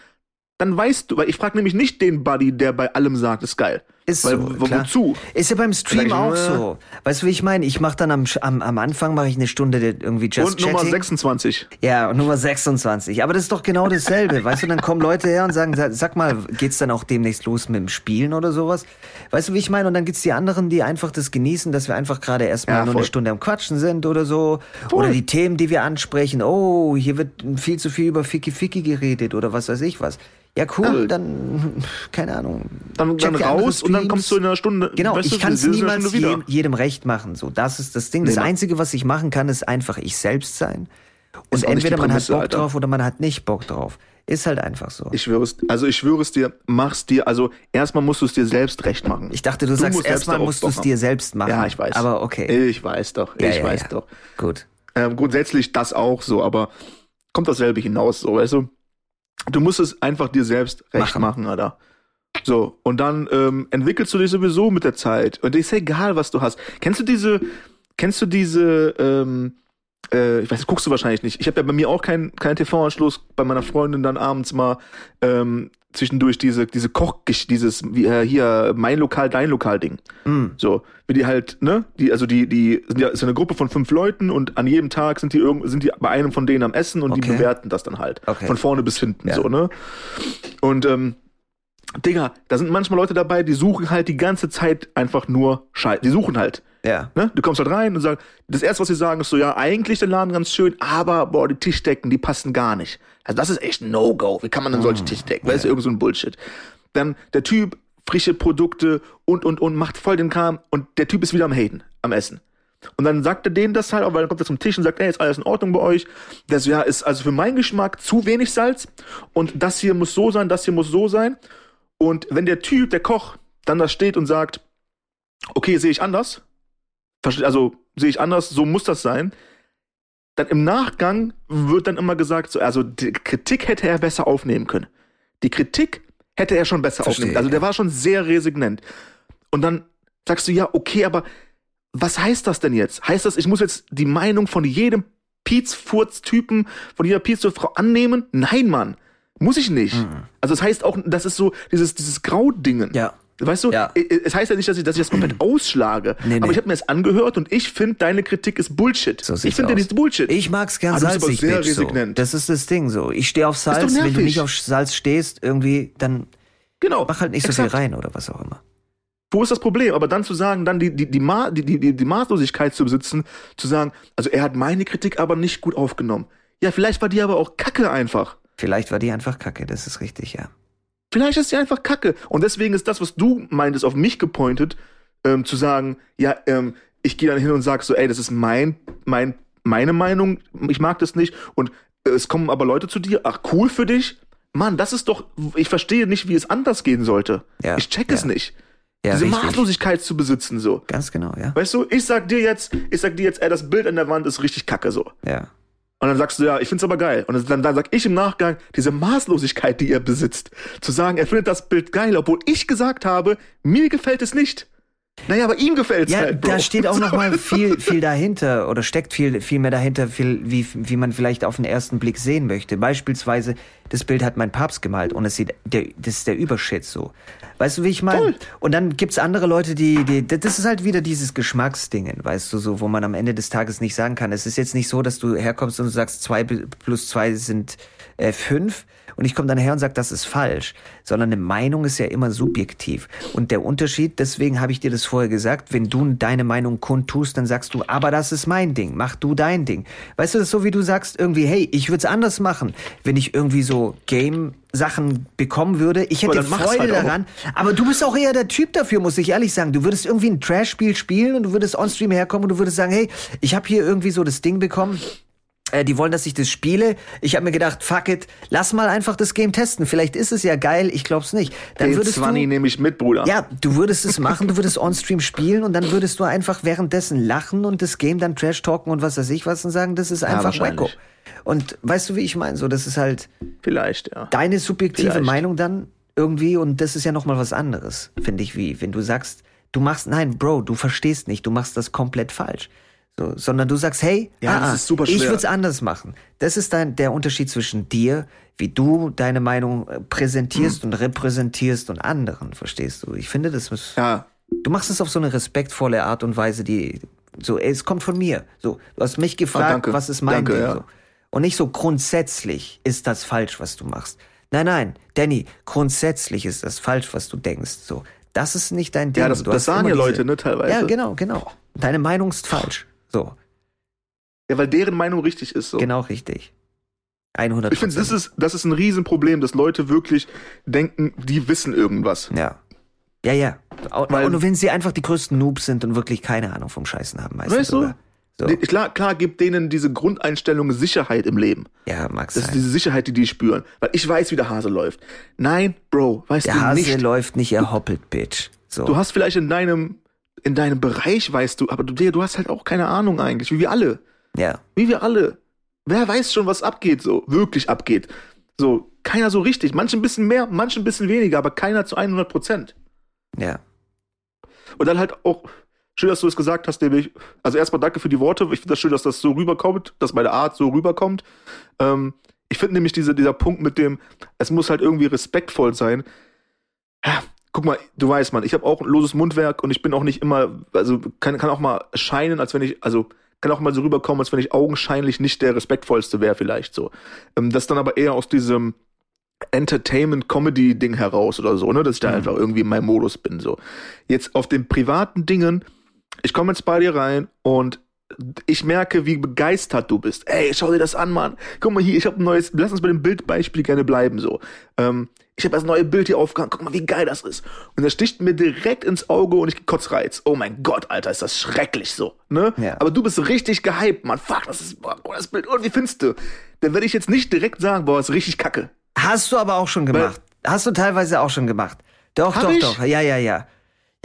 dann weißt du, weil ich frage nämlich nicht den Buddy, der bei allem sagt, ist geil. Ist weil, so, wozu? Ist ja beim Stream auch so. Weißt du, wie ich meine? Ich mache dann am, am, am Anfang mache ich eine Stunde irgendwie Just und Nummer Chatting. 26. Ja, und Nummer 26. Aber das ist doch genau dasselbe. weißt du, dann kommen Leute her und sagen, sag, mal, geht's dann auch demnächst los mit dem Spielen oder sowas? Weißt du, wie ich meine? Und dann gibt's die anderen, die einfach das genießen, dass wir einfach gerade erstmal Ja, nur eine Stunde am Quatschen sind oder so. Voll. Oder die Themen, die wir ansprechen. Oh, hier wird viel zu viel über Ficky Ficky geredet oder was weiß ich was. Ja, cool, dann, keine Ahnung. Dann, dann raus und dann kommst du in einer Stunde. Genau, weißt du, ich kann es niemals wieder. jedem, recht machen. So, das ist das Ding. Das Mann. Einzige, was ich machen kann, ist einfach ich selbst sein. Und entweder man hat Prämisse, Bock Alter. drauf oder man hat nicht Bock drauf. Ist halt einfach so. Ich, Ich schwöre es, also ich schwöre es dir, mach's dir, also erstmal musst du es dir selbst recht machen. dachte, du, sagst, musst selbst erstmal musst du es dir selbst machen. Ja, ich weiß. Aber okay. Ich weiß doch, Ja, ich ja, weiß ja. doch. Gut. Ähm, grundsätzlich das auch so, aber kommt dasselbe hinaus, so, weißt du? Du musst es einfach dir selbst recht Machen. machen, Alter. So, und dann ähm, entwickelst du dich sowieso mit der Zeit. Und ist egal, was du hast. Kennst du diese, kennst du diese, ähm, äh, ich weiß, das guckst du wahrscheinlich nicht. Ich habe ja bei mir auch keinen kein TV-Anschluss, bei meiner Freundin dann abends mal ähm, zwischendurch diese, diese Koch, dieses, wie, äh, hier, mein Lokal, dein Lokal-Ding. Mm. So, wie die halt, ne, die, also die, die sind ja, ist ja eine Gruppe von fünf Leuten und an jedem Tag sind die irgend, sind die bei einem von denen am Essen und die Okay. bewerten das dann halt. Okay. Von vorne bis hinten, Ja. so, ne? Und, ähm, Digga, da sind manchmal Leute dabei, die suchen halt die ganze Zeit einfach nur Scheiße. Die suchen halt. Ja. Ne? Du kommst halt rein und sagst, das erste, was sie sagen, ist so, ja, eigentlich der Laden ganz schön, aber boah, die Tischdecken, die passen gar nicht. Also das ist echt ein No-Go. Wie kann man denn solche Tischdecken? Weißt du, irgend so ein Bullshit. Dann der Typ, frische Produkte und, und, und, macht voll den Kram und der Typ ist wieder am Haten, am Essen. Und dann sagt er denen das halt, auch, weil dann kommt er zum Tisch und sagt, ey, ist alles in Ordnung bei euch. Das ja, ist also für meinen Geschmack zu wenig Salz und das hier muss so sein, das hier muss so sein. Und wenn der Typ, der Koch, dann da steht und sagt, okay, sehe ich anders, also sehe ich anders, so muss das sein, dann im Nachgang wird dann immer gesagt, so, also die Kritik hätte er besser aufnehmen können. Die Kritik hätte er schon besser Verstehe, aufnehmen können. Also der war schon sehr resignant. Und dann sagst du, ja, okay, aber was heißt das denn jetzt? Heißt das, ich muss jetzt die Meinung von jedem Piezfurz-Typen, von jeder Piezfrau annehmen? Nein, Mann. Muss ich nicht. Mhm. Also es das heißt auch, das ist so dieses, dieses Graudingen. Ja. Weißt du, Ja. es heißt ja nicht, dass ich, dass ich das komplett ausschlage. Nee, nee. Aber ich habe mir das angehört und ich finde, deine Kritik ist Bullshit. So ich finde, die ist Bullshit. Ich mag's gern Ah, salzig, sehr Bitch, so. Das ist das Ding so. Ich stehe auf Salz, wenn du nicht auf Salz stehst, irgendwie, dann genau. mach halt nicht so Exakt. viel rein oder was auch immer. Wo ist das Problem? Aber dann zu sagen, dann die, die, die, Ma die, die, die Maßlosigkeit zu besitzen, zu sagen, also er hat meine Kritik aber nicht gut aufgenommen. Ja, vielleicht war die aber auch kacke einfach. Vielleicht war die einfach kacke, das ist richtig, ja. Vielleicht ist sie einfach kacke. Und deswegen ist das, was du meintest, auf mich gepointet, ähm, zu sagen, ja, ähm, ich gehe dann hin und sag so, ey, das ist mein, mein, meine Meinung, ich mag das nicht. Und äh, es kommen aber Leute zu dir, ach, cool für dich. Mann, das ist doch, ich verstehe nicht, wie es anders gehen sollte. Ja, ich check ja. es nicht. Ja, Diese richtig. Maßlosigkeit zu besitzen, so. Ganz genau, ja. Weißt du, ich sag dir jetzt, ich sag dir jetzt, ey, das Bild an der Wand ist richtig kacke, so. Ja. Und dann sagst du, ja, ich find's aber geil. Und dann, dann sag ich im Nachgang, diese Maßlosigkeit, die er besitzt, zu sagen, er findet das Bild geil, obwohl ich gesagt habe, mir gefällt es nicht. Naja, aber ihm gefällt's Ja, halt, Bro. da steht auch noch mal viel, viel dahinter oder steckt viel, viel mehr dahinter, viel, wie, wie man vielleicht auf den ersten Blick sehen möchte. Beispielsweise, das Bild hat mein Papst gemalt und es sieht, der, das ist der Übershit so. Weißt du, wie ich meine? Und dann gibt's andere Leute, die, die, das ist halt wieder dieses Geschmacksdingen, weißt du, so, wo man am Ende des Tages nicht sagen kann. Es ist jetzt nicht so, dass du herkommst und du sagst, zwei plus zwei sind äh, fünf und ich komme dann her und sage, das ist falsch, sondern eine Meinung ist ja immer subjektiv. Und der Unterschied, deswegen habe ich dir das vorher gesagt, wenn du deine Meinung kundtust, dann sagst du, aber das ist mein Ding, mach du dein Ding. Weißt du, das ist so wie du sagst, irgendwie, hey, ich würde es anders machen, wenn ich irgendwie so Game Sachen bekommen würde. Ich hätte mach's Freude halt daran. Aber du bist auch eher der Typ dafür, muss ich ehrlich sagen. Du würdest irgendwie ein Trash-Spiel spielen und du würdest on-stream herkommen und du würdest sagen, hey, ich habe hier irgendwie so das Ding bekommen. Äh, die wollen, dass ich das spiele. Ich habe mir gedacht, fuck it, lass mal einfach das Game testen. Vielleicht ist es ja geil, ich glaub's nicht. Dann Den würdest 20 du, nehme ich mit, Bruder. ja, du würdest es machen, du würdest on-stream spielen und dann würdest du einfach währenddessen lachen und das Game dann trash talken und was weiß ich was und sagen, das ist einfach wahrscheinlich. wacko. Und weißt du, wie ich meine? So, das ist halt Vielleicht, ja. deine subjektive Vielleicht. Meinung dann irgendwie und das ist ja noch mal was anderes, finde ich, wie wenn du sagst, du machst nein, Bro, du verstehst nicht, du machst das komplett falsch. So, sondern du sagst, hey, Ja, ah, das ah, ist super ich würde es anders machen. Das ist dein, der Unterschied zwischen dir, wie du deine Meinung äh, präsentierst und repräsentierst und anderen, verstehst du? Ich finde, das muss, Ja, du machst es auf so eine respektvolle Art und Weise, die so, ey, es kommt von mir. So, du hast mich gefragt, Ah, was ist mein Danke, Ding ja. so. Und nicht so grundsätzlich ist das falsch, was du machst. Nein, nein, Danny, grundsätzlich ist das falsch, was du denkst. So, das ist nicht dein Ding. Ja, das- das sagen ja Leute, ne, teilweise. Ja, genau, genau. Deine Meinung ist falsch. So, ja, weil deren Meinung richtig ist. So. genau richtig. 100 Ich finde, das ist, das ist ein Riesenproblem, dass Leute wirklich denken, die wissen irgendwas. Ja. Ja, ja. Weil- und wenn sie einfach die größten Noobs sind und wirklich keine Ahnung vom Scheißen haben, meistens Weißt du? sogar. So. Klar, klar gibt denen diese Grundeinstellung Sicherheit im Leben. Ja, mag Das ist sein. diese Sicherheit, die die spüren. Weil ich weiß, wie der Hase läuft. Nein, Bro, weißt Der du Hase nicht. läuft nicht, er hoppelt, Bitch. So. Du hast vielleicht in deinem, in deinem Bereich, weißt du, aber du, du hast halt auch keine Ahnung eigentlich, wie wir alle. ja. Wie wir alle. Wer weiß schon, was abgeht, so, wirklich abgeht. So, keiner so richtig. Manche ein bisschen mehr, manche ein bisschen weniger, aber keiner zu 100 Prozent. Ja. Und dann halt auch, schön, dass du es gesagt hast, nämlich, also erstmal danke für die Worte. Ich finde das schön, dass das so rüberkommt, dass meine Art so rüberkommt. Ähm, ich finde nämlich diese, dieser Punkt mit dem, es muss halt irgendwie respektvoll sein. Ja, guck mal, du weißt, man, ich habe auch ein loses Mundwerk und ich bin auch nicht immer, also kann, kann auch mal scheinen, als wenn ich, also kann auch mal so rüberkommen, als wenn ich augenscheinlich nicht der respektvollste wäre, vielleicht so. Ähm, das dann aber eher aus diesem Entertainment-Comedy-Ding heraus oder so, ne, dass ich da einfach irgendwie in meinem Modus bin, so. Jetzt auf den privaten Dingen, ich komme jetzt bei dir rein und ich merke, wie begeistert du bist. Ey, schau dir das an, Mann. Guck mal hier, ich habe ein neues, lass uns bei dem Bildbeispiel gerne bleiben, so. Ähm, ich habe das neue Bild hier aufgehangen, guck mal, wie geil das ist. Und das sticht mir direkt ins Auge und ich kotz Reiz. Oh mein Gott, Alter, ist das schrecklich so, ne? Ja. Aber du bist richtig gehypt, Mann. Fuck, das ist, boah, das Bild, und wie findest du? Dann werde ich jetzt nicht direkt sagen, boah, ist richtig kacke. Hast du aber auch schon gemacht. Hast du teilweise auch schon gemacht. Doch, doch, ich? doch. Ja, ja, ja.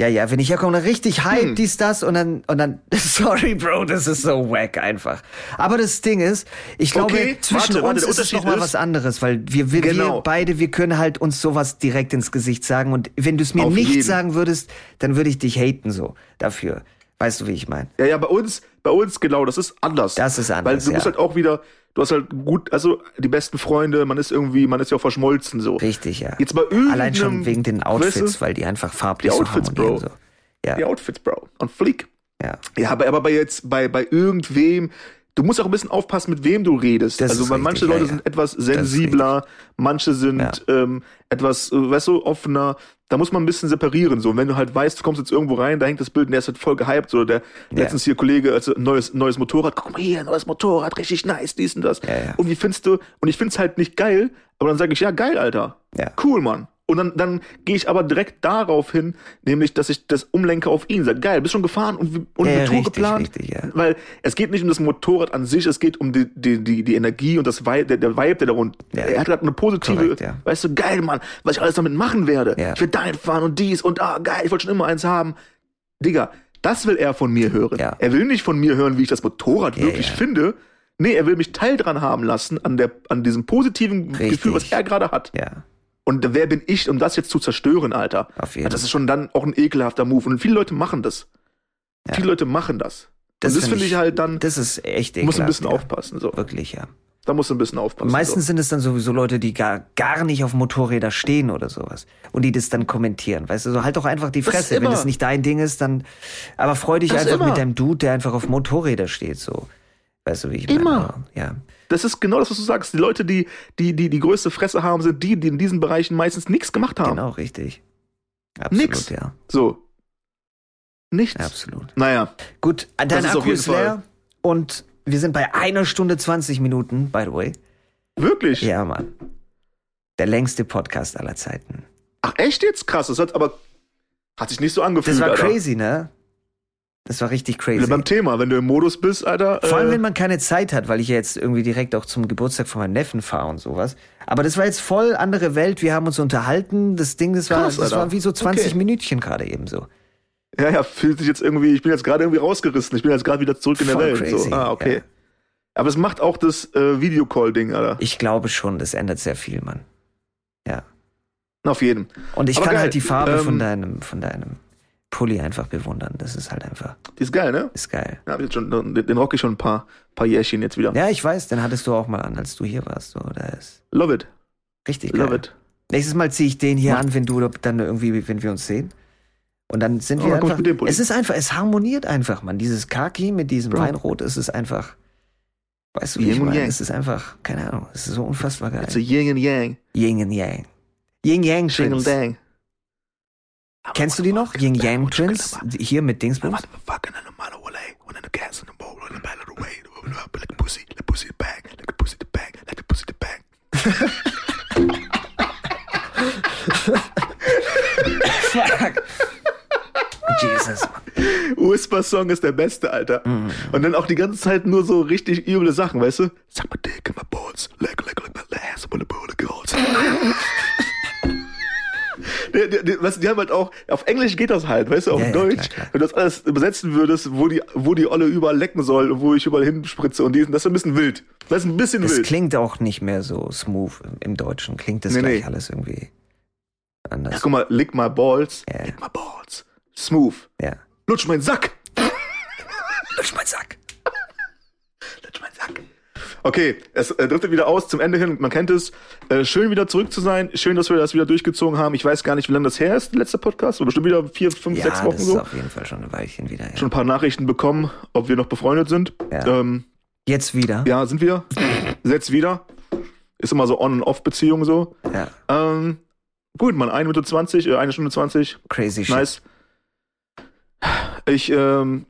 Ja, ja, wenn ich herkomme, dann richtig hype, Hm. dies, das und dann, und dann, sorry, Bro, das ist so wack einfach. Aber das Ding ist, ich glaube, Okay, zwischen warte, warte, uns der ist es Unterschied noch mal ist- was anderes, weil wir, wir, wir Genau. beide, wir können halt uns sowas direkt ins Gesicht sagen und wenn du es mir Auf nicht jeden. sagen würdest, dann würde ich dich haten so dafür. Weißt du, wie ich meine? Ja, ja, bei uns, bei uns genau, das ist anders. Das ist anders, Weil du ja. musst halt auch wieder, du hast halt gut, also die besten Freunde, man ist irgendwie, man ist ja auch verschmolzen so. Richtig, ja. Jetzt bei Allein schon wegen den Outfits, weißt du, weil die einfach farblich Die so Outfits, harmonieren. Bro. So. Ja, die Outfits, Bro. Und Fleek. ja. Ja, aber, aber bei jetzt, bei, bei irgendwem, du musst auch ein bisschen aufpassen, mit wem du redest. Das also, weil manche ja, Leute ja. sind etwas sensibler, manche sind Ja. ähm, etwas, äh, weißt du, offener. Da muss man ein bisschen separieren, so. Und wenn du halt weißt, du kommst jetzt irgendwo rein, da hängt das Bild und der ist halt voll gehypt, so. Der, letztens hier Kollege, also, neues, neues Motorrad, guck mal hier, neues Motorrad, richtig nice, dies und das. Ja, ja. Und wie findest du, und ich find's halt nicht geil, aber dann sage ich, ja, geil, Alter. Ja. Cool, Mann. Und dann, dann gehe ich aber direkt darauf hin, nämlich, dass ich das umlenke auf ihn. Sag, geil, bist schon gefahren und, und Ja, eine Tour richtig, geplant? richtig, ja. Weil es geht nicht um das Motorrad an sich, es geht um die, die, die, die Energie und das Vibe, der, der Vibe, der darunter. Ja. Er hat gerade eine positive, Korrekt, ja. weißt du, geil, Mann, was ich alles damit machen werde. Ja. Ich will dahin fahren und dies und ah, geil, ich wollte schon immer eins haben. Digga, das will er von mir hören. Ja. Er will nicht von mir hören, wie ich das Motorrad Ja, wirklich finde. Nee, er will mich teil dran haben lassen an, der, an diesem positiven Richtig. Gefühl, was er gerade hat. ja. Und wer bin ich, um das jetzt zu zerstören, Alter? Auf jeden das ist schon dann auch ein ekelhafter Move. Und viele Leute machen das. Ja. Viele Leute machen das. Das das find finde ich halt dann, Das ist echt ekelhaft. muss ein bisschen ja. aufpassen. So. Wirklich, ja. Da musst du ein bisschen aufpassen. Meistens so. sind es dann sowieso Leute, die gar, gar nicht auf Motorräder stehen oder sowas. Und die das dann kommentieren. Weißt du, so halt doch einfach die Das Fresse. Wenn immer. es nicht dein Ding ist, dann. Aber freu dich Das einfach immer. mit deinem Dude, der einfach auf Motorräder steht, so. Weißt du, wie ich Immer. meine? Ja. Das ist genau das, was du sagst. Die Leute, die die, die, die größte Fresse haben, sind die, die in diesen Bereichen meistens nichts gemacht haben. Genau, richtig. Absolut, Nix. ja. So. Nichts. Absolut. Naja, Gut, dein ist auf Akku ist leer. Und wir sind bei einer Stunde 20 Minuten, by the way. wirklich. Ja, Mann. Der längste Podcast aller Zeiten. Ach, echt jetzt? Krass. Das hat aber hat sich nicht so angefühlt. Das war Alter. crazy, ne? Das war richtig crazy. Beim Thema, wenn du im Modus bist, Alter. Vor allem, äh, wenn man keine Zeit hat, weil ich ja jetzt irgendwie direkt auch zum Geburtstag von meinem Neffen fahre und sowas. Aber das war jetzt voll andere Welt. Wir haben uns unterhalten. Das Ding, das war, Krass, das Alter. war wie so 20 Okay. Minütchen gerade eben so. Ja, ja, fühlt sich jetzt irgendwie, ich bin jetzt gerade irgendwie rausgerissen. Ich bin jetzt gerade wieder zurück in der Welt. crazy, So. Ah, okay. ja. Aber es macht auch das äh, Videocall-Ding, Alter. Ich glaube schon, das ändert sehr viel, Mann. Ja. Auf jeden. Und ich Aber kann geil. halt die Farbe von Ähm, deinem, von deinem Pulli einfach bewundern. Das ist halt einfach, Die ist geil, ne? ist geil. Ja, hab ich jetzt schon, den, rock ich schon ein paar, paar Jährchen jetzt wieder. Ja, ich weiß, den hattest du auch mal an, als du hier warst. So, ist Love it. richtig Love geil. it. Nächstes Mal ziehe ich den hier Mach- an, wenn du dann irgendwie, wenn wir uns sehen. Und dann sind Oh, wir dann einfach. mit dem Pulli. Es ist einfach, es harmoniert einfach, man. Dieses Khaki mit diesem Bro. Weinrot, es ist einfach. Weißt du, wie Yin ich meine? Es ist einfach, keine Ahnung, es ist so unfassbar geil. It's a yin and yang. Yin and Yang. Yin Yang Shing and dang. Kennst du die noch? Yin Yang Twins? Die- Hier mit Dingsbums? The bag. Fuck. Jesus. Whisper-Song ist der beste, Alter. Mhm. Und dann auch die ganze Zeit nur so richtig üble Sachen, weißt du? Suck my dick in my balls, like, like, like my ass, I'm gonna pull the girls. Die, die, die, die haben halt auch, auf Englisch geht das halt, weißt du, auf Ja, ja, Deutsch, klar, klar. wenn du das alles übersetzen würdest, wo die, wo die Olle überall lecken soll und wo ich überall hinspritze und diesen, das ist ein bisschen wild. Das ist ein bisschen Das wild. klingt auch nicht mehr so smooth im- Deutschen. Klingt das Nee, gleich nee. alles irgendwie Ja, anders. guck mal, lick my balls, Ja. lick my balls. Smooth. Ja. Lutsch meinen Sack. Lutsch mein Sack. Okay, es äh, driftet wieder aus zum Ende hin. Man kennt es. Äh, schön wieder zurück zu sein. Schön, dass wir das wieder durchgezogen haben. Ich weiß gar nicht, wie lange das her ist, der letzte Podcast. Oder bestimmt wieder vier, fünf, Ja, sechs Wochen das ist so. auf jeden Fall schon ein Weilchen wieder. Ja. Schon ein paar Nachrichten bekommen, ob wir noch befreundet sind. Ja. Ähm, Jetzt wieder. ja, sind wir. Jetzt wieder. Ist immer so On- und Off-Beziehung so. Ja. Ähm, gut, man, eine Minute 20, äh, eine Stunde 20. Crazy shit. Nice. Ich ähm,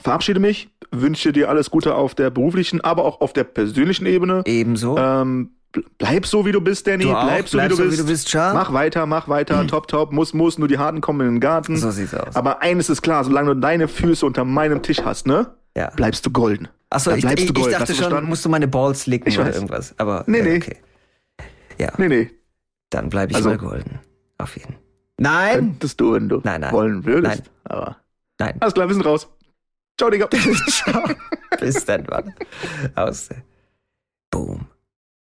verabschiede mich, wünsche dir alles Gute auf der beruflichen, aber auch auf der persönlichen Ebene. Ebenso. Ähm, ble- bleib so, wie du bist, Danny. du auch. bleib so, Bleib wie, du bist. Char. Mach weiter, mach weiter. top, top. Muss, muss. Nur die Harten kommen in den Garten. So sieht's aus. Aber eines ist klar, solange du deine Füße unter meinem Tisch hast, ne? ja. Bleibst du golden. Achso, ich, bleibst ich, du ich dachte du schon, verstanden? musst du meine Balls licken Ich oder weiß. irgendwas. Aber Nee, nee. okay. Ja, Nee, nee. dann bleibe ich Also- mal golden. Auf jeden. Nein! Könntest du, wenn du Nein, nein. wollen würdest. Nein. Aber Nein. alles klar, wir sind raus. Ciao, Digga. Ciao. Bis dann, Mann. Aus. Boom.